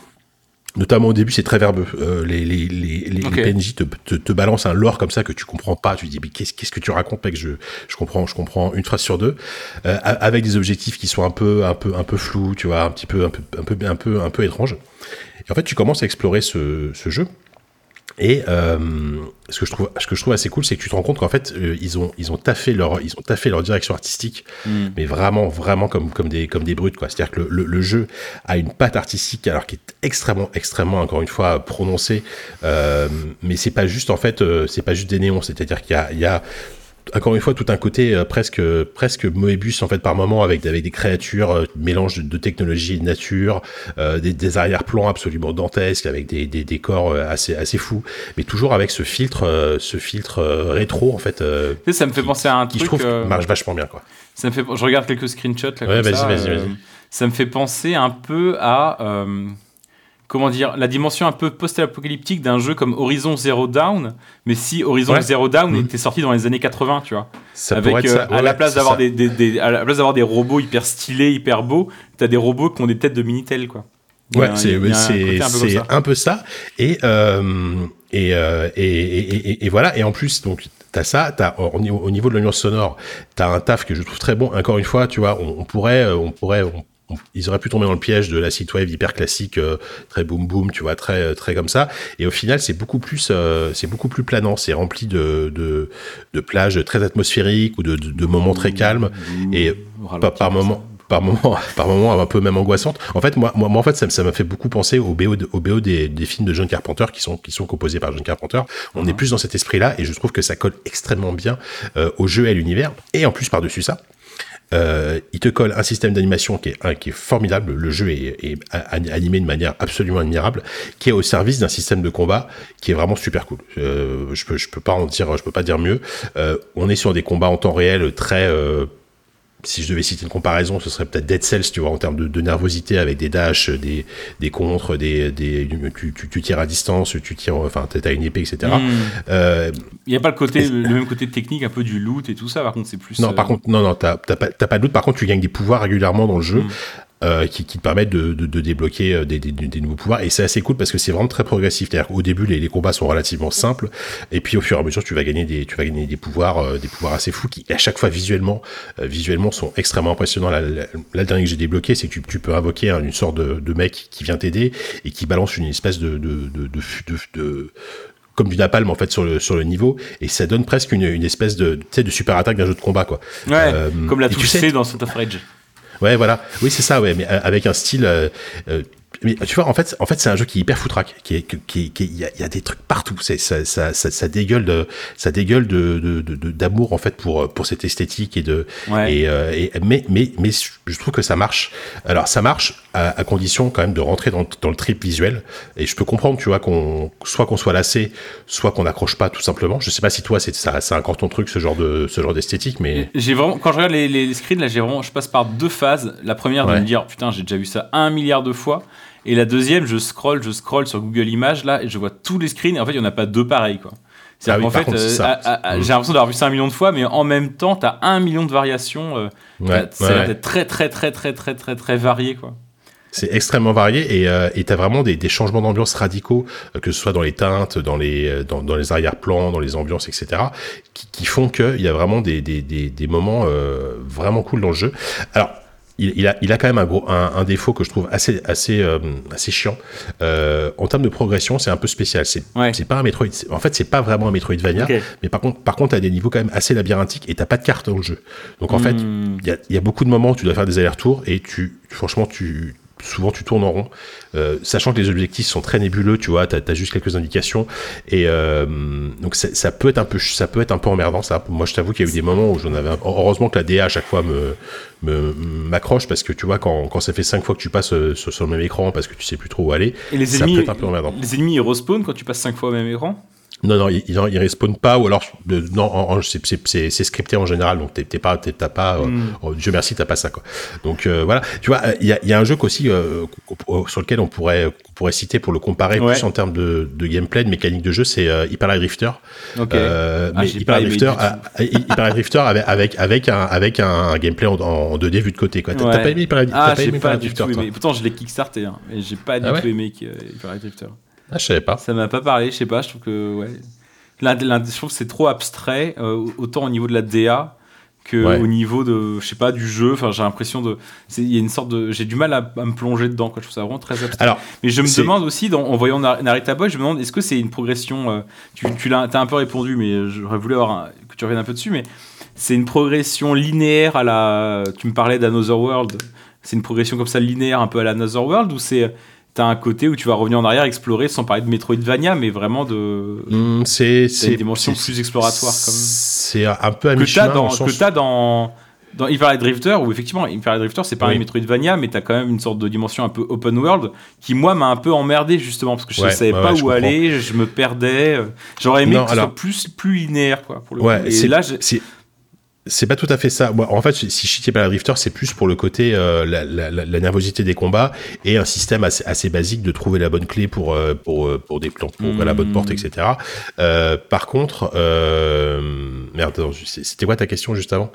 Notamment au début, c'est très verbeux. Euh, les, les, PNJ te, te, te balancent un lore comme ça que tu comprends pas. Tu te dis, mais qu'est-ce qu'est-ce que tu racontes, mec? Je, je comprends, je comprends une phrase sur deux, euh, avec des objectifs qui sont un peu, un peu, un peu flous, tu vois, un petit peu, un peu, un peu, un peu, un peu étranges. Et en fait, tu commences à explorer ce, ce jeu. Et euh, ce que je trouve, ce que je trouve assez cool, c'est que tu te rends compte qu'en fait, euh, ils ont, ils ont taffé leur, ils ont taffé leur direction artistique Mm. mais vraiment, vraiment comme, comme des, comme des brutes, quoi. C'est-à-dire que le, le, le jeu a une patte artistique, alors qui est extrêmement, extrêmement, encore une fois, prononcée, euh, mais c'est pas juste, en fait, c'est pas juste des néons, c'est-à-dire qu'il y a, il y a encore une fois, tout un côté euh, presque, presque Moebius en fait par moment avec, avec des créatures, euh, mélange de, de technologie et de nature, euh, des, des arrière-plans absolument dantesques avec des, des décors assez, assez fous, mais toujours avec ce filtre, euh, ce filtre rétro en fait, ça me fait Qui- penser à un qui truc. je trouve marche vachement bien quoi. Ça me fait, je regarde quelques screenshots là. Ouais, comme vas-y, ça, vas-y, vas-y. Ça me fait penser un peu à comment dire la dimension un peu post-apocalyptique d'un jeu comme Horizon Zero Dawn, mais si Horizon Ouais. Zero Dawn Mhm. était sorti dans les années 80, tu vois, Ça avec pourrait être euh, ça. à la place d'avoir des, des- des- à la place d'avoir des robots hyper stylés, hyper beaux, t'as des robots qui ont des têtes de minitel quoi. Il Ouais, c'est un un peu ça. un peu ça. Et euh, et, euh, et, et, et, et voilà. Et en plus, donc t'as ça. T'as au, niveau- au niveau de l'ambiance sonore, t'as un taf que je trouve très bon. Encore une fois, tu vois, on, on pourrait, euh, on pourrait. on- ils auraient pu tomber dans le piège de la synthwave hyper classique, euh, très boom boom, tu vois, très euh, très comme ça. Et au final, c'est beaucoup plus, euh, c'est beaucoup plus planant. C'est rempli de, de de plages très atmosphériques ou de, de, de moments très calmes. Et Ralenti, par, par comme ça. moment par moment par moment un peu même angoissante. En fait moi moi, moi, en fait ça, ça m'a fait beaucoup penser au BO de- au BO des, des films de John Carpenter qui sont qui sont composés par John Carpenter. On est plus dans cet esprit là et je trouve que ça colle extrêmement bien euh, au jeu et à l'univers. Et en plus par dessus ça euh, il te colle un système d'animation qui est, formidable. Le jeu est, est animé de manière absolument admirable, qui est au service d'un système de combat qui est vraiment super cool. Euh, je peux, peux pas en dire, je peux pas dire mieux. Euh, on est sur des combats en temps réel très, euh, si je devais citer une comparaison, ce serait peut-être Dead Cells, tu vois, en termes de, de nervosité avec des dashs, des, des contres, des, des tu, tu, tu, tires à distance, tu tires, enfin, t'as une épée, etc. Mm. Euh, Il n'y a pas le côté, le même côté technique, un peu du loot et tout ça. Par contre, c'est plus. Non, par contre, non, non, t'as pas, pas de loot. Par contre, tu gagnes des pouvoirs régulièrement dans le jeu. Mm. Euh, qui, qui, te permettent de, de, de débloquer euh, des, des, des, nouveaux pouvoirs. Et c'est assez cool parce que c'est vraiment très progressif. C'est-à-dire qu'au début, les, les, combats sont relativement simples, et puis au fur et à mesure, tu vas gagner des, tu vas gagner des pouvoirs, euh, des pouvoirs assez fous qui, à chaque fois, visuellement, euh, visuellement, sont extrêmement impressionnants. La, la, la dernière que j'ai débloqué, c'est que tu, tu, peux invoquer une sorte de, de mec qui vient t'aider et qui balance une espèce de, de, de, de, de comme du napalm en fait sur le sur le niveau et ça donne presque une, une espèce de tu sais de super attaque d'un jeu de combat quoi. Ouais, euh, comme la touche tu sais, dans Street of Rage. Ouais, voilà. Oui, c'est ça, ouais, mais euh, avec un style. Euh, euh, mais tu vois, en fait, en fait, c'est un jeu qui est hyper foutraque, qui est, qui, qui, il y a, y a, des trucs partout. C'est, ça, ça, ça, ça, dégueule de, ça dégueule de, d'amour en fait pour pour cette esthétique et de. Ouais. Et, euh, et, mais, mais, mais, je trouve que ça marche. Alors, ça marche à, à condition quand même de rentrer dans, dans, le trip visuel. Et je peux comprendre, tu vois, qu'on soit qu'on soit lassé, soit qu'on n'accroche pas tout simplement. Je sais pas si toi, c'est ça, c'est encore ton truc, ce genre de, ce genre d'esthétique, mais. J'ai vraiment, quand je regarde les, les screens là, j'ai vraiment, je passe par deux phases. La première de Ouais. me dire, putain, j'ai déjà vu ça un milliard de fois. Et la deuxième, je scroll, je scroll sur Google Images là et je vois tous les screens. Et en fait, il n'y en a pas deux pareils quoi. C'est Ah oui, par fait, c'est euh, j'ai l'impression d'avoir vu ça un million de fois, mais en même temps, t'as un million de variations. euh, Ouais, d'être très, très, très, très, très, très, très varié quoi. C'est extrêmement varié et euh, et t'as vraiment des, des changements d'ambiance radicaux, euh, que ce soit dans les teintes, dans les dans, dans les arrière-plans, dans les ambiances, etc., qui, qui font qu'il y a vraiment des, des, des, des moments vraiment cool dans le jeu. Alors il, il, a, il a quand même un, gros, un, un défaut que je trouve assez, assez, euh, assez chiant. Euh, en termes de progression, c'est un peu spécial. C'est Ouais. pas un Metroid. En fait, c'est pas vraiment un Metroidvania, mais par contre, par contre, t'as des niveaux quand même assez labyrinthiques et t'as pas de carte dans le jeu. Donc en fait, Hmm. il y a, y a beaucoup de moments où tu dois faire des allers-retours et tu, franchement, tu, souvent tu tournes en rond, euh, sachant que les objectifs sont très nébuleux, tu vois, t'as as juste quelques indications et euh, donc ça, peut être un peu, ça peut être un peu emmerdant ça. Moi, je t'avoue qu'il y a eu des moments où j'en avais. un- Heureusement que la DA à chaque fois me m'accroche parce que tu vois quand, quand ça fait cinq fois que tu passes euh, sur, sur le même écran parce que tu sais plus trop où aller, Et les ça ennemis, peut être un peu emmerdant. les ennemis ils respawn quand tu passes 5 fois au même écran? Non, non, ils, ils, ils respawnent pas, ou alors, non, c'est- scripté en général, donc t'es pas, t'as pas, euh, Mm. oh, Dieu merci, t'as pas ça, quoi. Donc euh, voilà, tu vois, il y a, il y a un jeu qu'aussi euh, sur lequel on pourrait, qu'on pourrait citer pour le comparer Ouais. plus en termes de, de gameplay, de mécanique de jeu, c'est euh, Hyper Drifter. Ah, mais Hyper Drifter, du a- a- Hyper Drifter avec, avec, avec un, avec un, un gameplay en, en 2D vu de côté, quoi. T'as Ouais. pas aimé Hyper Ah, pas aimé pas Drifter, aimé. Pourtant, je l'ai kickstarté, hein, et j'ai pas du Ah ouais tout aimé Hyper Drifter. Ah, je savais pas. Ça m'a pas parlé, je sais pas, je trouve que ouais. Je trouve que c'est trop abstrait, euh, autant au niveau de la DA que Ouais. au niveau de, je sais pas, du jeu. Enfin, j'ai l'impression de, il y a une sorte de, j'ai du mal à, à me plonger dedans. Quoi. Je trouve ça vraiment très abstrait. Alors, Mais je me demande aussi, dans- en voyant Nar- Narita Boy, je me demande, est-ce que c'est une progression euh, Tu, tu l'as, un peu répondu, mais j'aurais voulu avoir un- que tu reviennes un peu dessus. Mais c'est une progression linéaire à la. Tu me parlais d'Another World. C'est une progression comme ça linéaire, un peu à la Another World, ou c'est T'as un côté où tu vas revenir en arrière, explorer, sans parler de Metroidvania, mais vraiment de. hum, c'est, C'est une c'est, dimension c'est- plus exploratoire, quand même. C'est un peu à que t'as dans, sens que t'as dans, dans Hyper Drifter, où effectivement, Hyper Drifter, c'est pas Oui. un Metroidvania, mais t'as quand même une sorte de dimension un peu open world, qui moi m'a un peu emmerdé justement, parce que je Ouais, savais ouais, pas ouais, je où aller, je me perdais. J'aurais aimé Non, que ce soit plus, plus linéaire, quoi, pour le Ouais, coup. Et c'est là, c'est pas tout à fait ça. Moi, en fait, si je citais pas la Drifter, c'est plus pour le côté euh, la, la, la, la nervosité des combats et un système assez, assez basique de trouver la bonne clé pour euh, pour euh, pour des plans, pour la bonne porte, etc. Euh, par contre, euh, merde, c'était quoi ta question juste avant?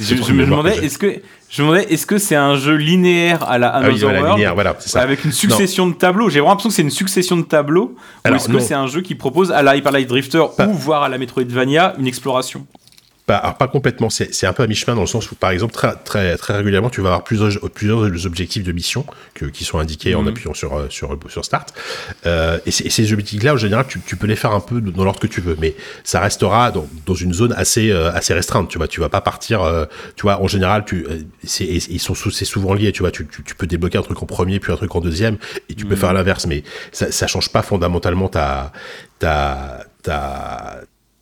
Je, me demandais, est-ce que je me demandais, est-ce que c'est un jeu linéaire à la Ah oui, Another voilà, World linéaire, voilà, c'est ça. avec une succession de tableaux? J'ai vraiment l'impression que c'est une succession de tableaux. Alors, ou est-ce que c'est un jeu qui propose à la Hyper Light Drifter Pas- ou voire à la Metroidvania une exploration? Pas, alors, pas complètement, c'est un peu à mi-chemin dans le sens où, par exemple, très, très, très régulièrement, tu vas avoir plusieurs, plusieurs objectifs de mission que, qui sont indiqués en Mhm. appuyant sur, euh, sur, sur Start. Euh, et, ces- et ces objectifs-là, en général, tu, tu peux les faire un peu dans l'ordre que tu veux, mais ça restera dans, dans une zone assez, euh, assez restreinte. Tu vois, tu vas pas partir, euh, tu vois, en général, tu, ils sont c'est souvent lié, tu vois, tu, tu, tu peux débloquer un truc en premier, puis un truc en deuxième, et tu peux faire l'inverse, mais ça, ça change pas fondamentalement ta, ta, ta,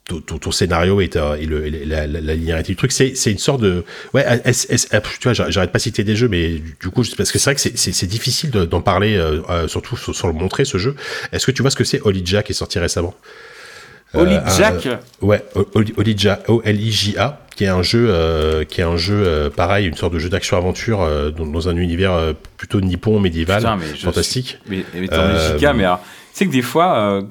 ton, ton- scénario et, ta- et, le, et la, la, la linéarité du truc, c'est c'est une sorte de ouais, S- S- euh, tu vois, j'arrête pas de citer des jeux, mais du, coup, parce que c'est vrai que c'est- difficile de- d'en parler, euh, euh, surtout sans, sans le montrer ce jeu. Est-ce que tu vois ce que c'est Olija qui est sorti récemment? Euh, Holy un- Jack? Ouais, O- Oli- Olija, qui est un jeu, euh, qui est un jeu euh, pareil, une sorte de jeu d'action-aventure euh, dans, dans un univers euh, plutôt nippon médiéval, Putain, mais fantastique. Mais, mais es giga, mais alors, tu sais que des fois, euh,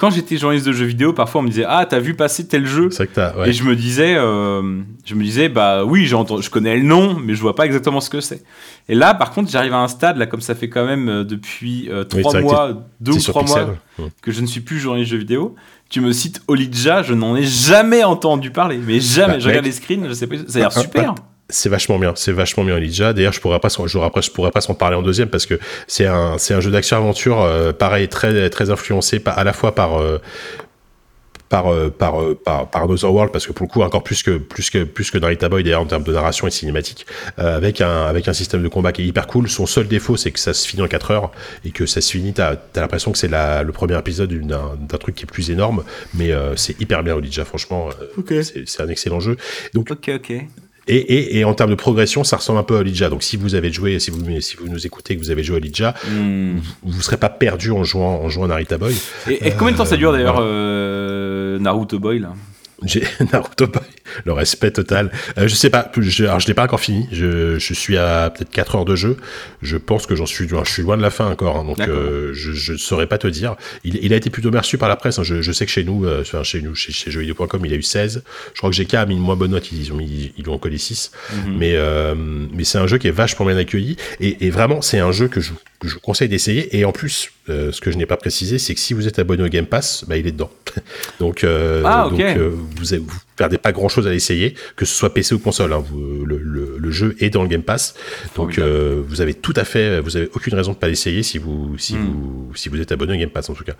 quand j'étais journaliste de jeux vidéo, parfois on me disait Ah, t'as vu passer tel jeu? Que t'as, ouais. Et je me disais, euh, je me disais, bah oui, j'entends, je connais le nom, mais je vois pas exactement ce que c'est. Et là, par contre, j'arrive à un stade, là, comme ça fait quand même euh, depuis euh, trois mois, deux ou trois Pixel. mois, que je ne suis plus journaliste de jeux vidéo. Tu me cites Olidja, je n'en ai jamais entendu parler, mais jamais. Bah, je regarde les screens, je sais pas, ça a l'air Ah, ah, super. C'est vachement bien, c'est vachement bien Olija. D'ailleurs, je pourrais pas, s'en- je, après, je pourrais pas s'en parler en deuxième parce que c'est un, c'est un jeu d'action-aventure, euh, pareil, très, très influencé par, à la fois par, euh, par, euh, par, par, par Another World, parce que pour le coup, encore plus que, plus que, plus que Narita Boy, d'ailleurs, en termes de narration et de cinématique, euh, avec un, avec un système de combat qui est hyper cool. Son seul défaut, c'est que ça se finit en 4 heures et que ça se finit, t'as, t'as l'impression que c'est la, le premier épisode d'un, d'un truc qui est plus énorme, mais euh, c'est hyper bien Olija, franchement, euh, c'est, c'est un excellent jeu. Donc, Ok, ok. Et, et, et en termes de progression, ça ressemble un peu à Olija. Donc si vous avez joué, si vous, si vous nous écoutez, que vous avez joué à Olija, Hmm. vous ne serez pas perdu en jouant, en jouant Narita Boy. Et, et combien de temps ça dure d'ailleurs, voilà. euh, Naruto Boy là? J'ai Naruto le respect total. Euh, je sais pas, je, alors je l'ai pas encore fini. Je, je suis à peut-être 4 heures de jeu. Je pense que j'en suis, je suis loin de la fin encore. hein, donc euh, je, je ne saurais pas te dire. Il, il a été plutôt reçu par la presse. hein. Je, je sais que chez nous, euh, enfin, chez nous, chez, chez jeuxvideo.com, il a eu 16. Je crois que GK a mis une moins bonne note. Ils ont mis, ils ont collé 6. Mhm. Mais, euh, mais c'est un jeu qui est vachement bien accueilli. Et, et vraiment, c'est un jeu que je, je vous conseille d'essayer. Et en plus, euh, ce que je n'ai pas précisé, c'est que si vous êtes abonné au Game Pass, bah, il est dedans. donc, euh, Ah, donc euh, vous, vous perdez pas grand chose à l'essayer, que ce soit PC ou console. Hein. Vous- le, le- le jeu est dans le Game Pass. Donc, euh, vous avez tout à fait, vous avez aucune raison de pas l'essayer si vous, si Hmm. vous, si vous êtes abonné au Game Pass en tout cas.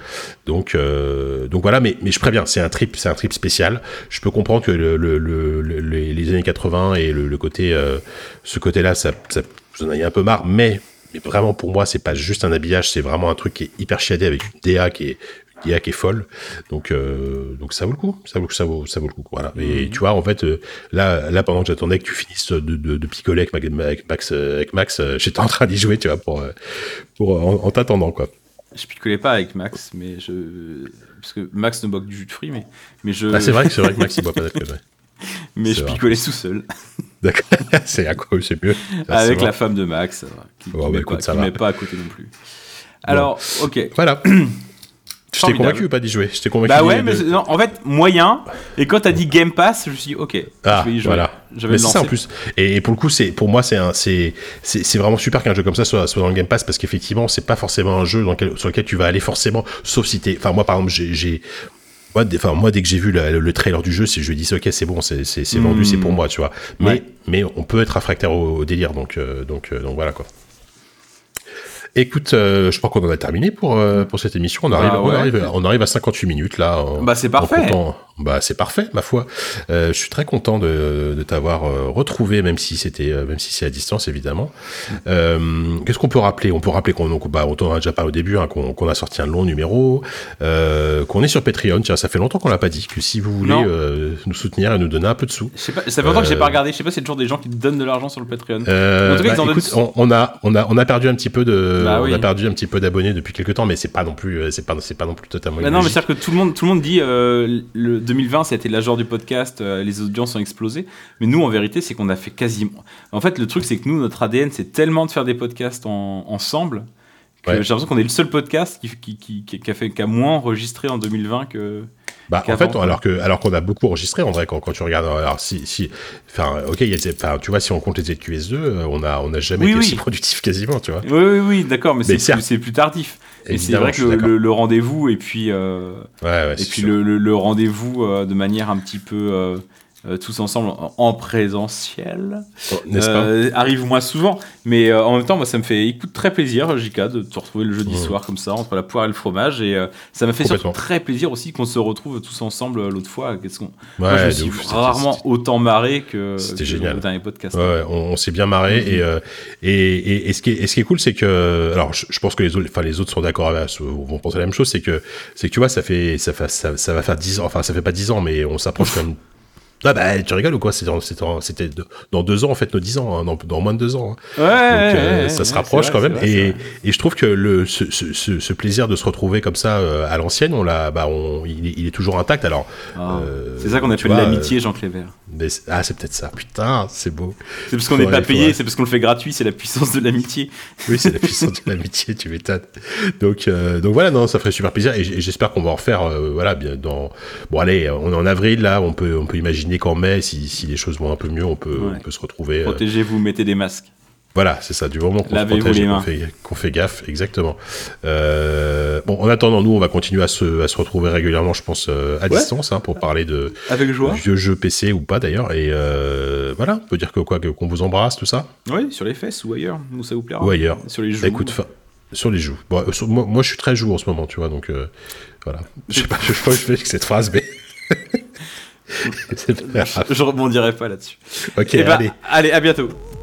Donc, euh, donc voilà, mais, mais je préviens, c'est un trip, c'est un trip spécial. Je peux comprendre que le, le- le- le- les, les années 80 et le, le côté, euh, ce côté-là, ça, ça, vous en avez un peu marre, mais, mais vraiment pour moi, c'est pas juste un habillage, c'est vraiment un truc qui est hyper chiadé avec une DA qui est une DA qui est folle. Donc, euh, donc ça vaut le coup, ça vaut, ça vaut, ça vaut le coup. Voilà. Et Mhm. tu vois, en fait, euh, là, là, pendant que j'attendais que tu finisses de, de, de picoler avec, Ma- avec Max, avec Max, euh, j'étais en train d'y jouer, tu vois, pour, pour en, en t'attendant, quoi. Je picolais pas avec Max, mais je. Parce que Max ne boit que du jus de fruits, mais, mais je. Ah, c'est vrai que c'est vrai que Max il boit pas d'alcool. mais je vrai. picolais tout seul. D'accord. c'est à quoi c'est mieux. Ça, avec la femme de Max, qui, bah, écoute, pas, qui met pas à côté non plus. Alors, ok. Voilà. Je t'ai convaincu ou pas d'y jouer? Je t'ai convaincu. Bah ouais, mais non, en fait, moyen. Et quand t'as dit Game Pass, je me suis dit, ok, Ah, je vais y jouer. voilà. Je vais Mais lancer. ça en plus. Et, et pour le coup, c'est pour moi, c'est c'est, vraiment super qu'un jeu comme ça soit, soit dans le Game Pass parce qu'effectivement, c'est pas forcément un jeu dans lequel, sur lequel tu vas aller forcément, sauf si t'es. Enfin, moi, par exemple, j'ai moi, dès- enfin, moi, dès que j'ai vu le, le trailer du jeu, je me dis, ok, c'est bon, c'est, c'est, c'est vendu, Hmm. c'est pour moi, tu vois. Mais, Ouais. mais on peut être réfractaire au, au délire, donc, euh, donc, euh, donc voilà quoi. Écoute, euh, je crois qu'on en a terminé pour, pour cette émission. On arrive, Bah on, ouais. arrive, on arrive à 58 minutes là. en- Bah, c'est en parfait. comptant- Bah c'est parfait, ma foi. Euh, je suis très content de, de t'avoir euh, retrouvé, même si c'était, euh, même si c'est à distance évidemment. Qu'est-ce qu'on peut rappeler? On peut rappeler qu'on, donc, bah, on t'en a déjà parlé au début, hein, qu'on a sorti un long numéro, qu'on est sur Patreon. Tiens, ça fait longtemps qu'on l'a pas dit. Que si vous voulez nous soutenir et nous donner un peu de sous, Je sais pas, ça fait longtemps que j'ai pas regardé. Je sais pas c'est toujours des gens qui donnent de l'argent sur le Patreon. En tout cas, bah, ils en donnent- écoute, on, on a, on a, on a perdu un petit peu de, Bah on oui. a perdu un petit peu d'abonnés depuis quelques temps, mais c'est pas non plus, c'est pas, c'est pas non plus totalement. Bah non, mais c'est-à-dire que tout le monde, tout le monde dit le 2020, ça a été du podcast, euh, les audiences ont explosé. Mais nous, en vérité, c'est qu'on a fait quasiment. En fait, le truc, c'est que nous, notre ADN, c'est tellement de faire des podcasts en- ensemble que Ouais. j'ai l'impression qu'on est le seul podcast qui, qui, qui, qui- qui a fait qui a moins enregistré en 2020 que. Bah, en fait, alors que, alors qu'on a beaucoup enregistré, en vrai, quand, quand tu regardes, alors si, si, enfin, ok, il y a tu vois, si on compte les ZQS2, euh, on a, on a jamais Oui, été oui. aussi productif quasiment, tu vois. Oui, oui, oui, d'accord, mais, Mais c'est plus, tardif. Et c'est vrai que le, le- rendez-vous et puis euh, Ouais, ouais, et puis sûr. le, le- le rendez-vous euh, de manière un petit peu euh, tous ensemble en, en présentiel. Oh, N'est-ce pas Euh, arrive moins souvent, mais euh, en même temps, moi, ça me fait écoute très plaisir, JK, de te retrouver le jeudi Mmh. soir comme ça, entre la poire et le fromage. Et euh, ça m'a fait surtout très plaisir aussi qu'on se retrouve tous ensemble l'autre fois. Qu'est-ce qu'on... Ouais, moi, je me suis ouf, rarement c'était- autant marré que, C'était que génial. au dernier podcast. Ouais, ouais, on, on s'est bien marré Mhm. et, et, et, et ce qui est, et ce qui est cool, c'est que, alors, je, je pense que les autres, enfin, les autres sont d'accord avec, vont penser la même chose, c'est que, c'est que tu vois, ça fait, ça fait, ça, ça va faire 10 ans, enfin, ça fait pas 10 ans, mais on s'approche quand même Ah bah tu rigoles ou quoi? C'était dans deux ans en fait nos 10 ans, hein, dans, dans moins de deux ans. hein. Ouais, Donc, ouais, euh, ouais, ça ouais, se rapproche quand même. vrai, et, je trouve que le, ce, ce- ce- ce plaisir de se retrouver comme ça euh, à l'ancienne, on l'a, bah, on, il, est, il est toujours intact. Alors, Ah, euh, c'est ça qu'on appelle l'amitié, Jean Clévert. Mais ah, c'est peut-être ça. Putain, c'est beau. C'est parce qu'on n'est pas payé, c'est parce qu'on le fait gratuit, c'est la puissance de l'amitié. Oui, c'est la puissance de l'amitié, tu m'étonnes. Donc, euh, donc voilà, non, ça ferait super plaisir et j'espère qu'on va en refaire, euh, voilà, bien dans. Bon, allez, on est en avril là, on peut, on peut imaginer qu'en mai, si, si les choses vont un peu mieux, on peut, Ouais. on peut se retrouver. euh, Protégez-vous, mettez des masques. Voilà, c'est ça, du moment qu'on se protège qu'on fait, fait gaffe, exactement. Euh, bon, en attendant, nous, on va continuer à se, à se retrouver régulièrement, je pense, euh, à Ouais. distance, hein, pour parler de Avec joie. vieux jeux PC ou pas d'ailleurs. Et euh, voilà, on peut dire que quoi, que- qu'on vous embrasse, tout ça, Oui, sur les fesses ou ailleurs, où ça vous plaira. ou ailleurs. Sur les joues. Écoute, fin- sur les joues. Bon, sur- moi, moi, je suis très joue en ce moment, tu vois, donc voilà. Je sais pas, je pas où je fais avec cette phrase, mais. je, je rebondirai pas là-dessus. Ok, Eh ben, allez, allez, à bientôt.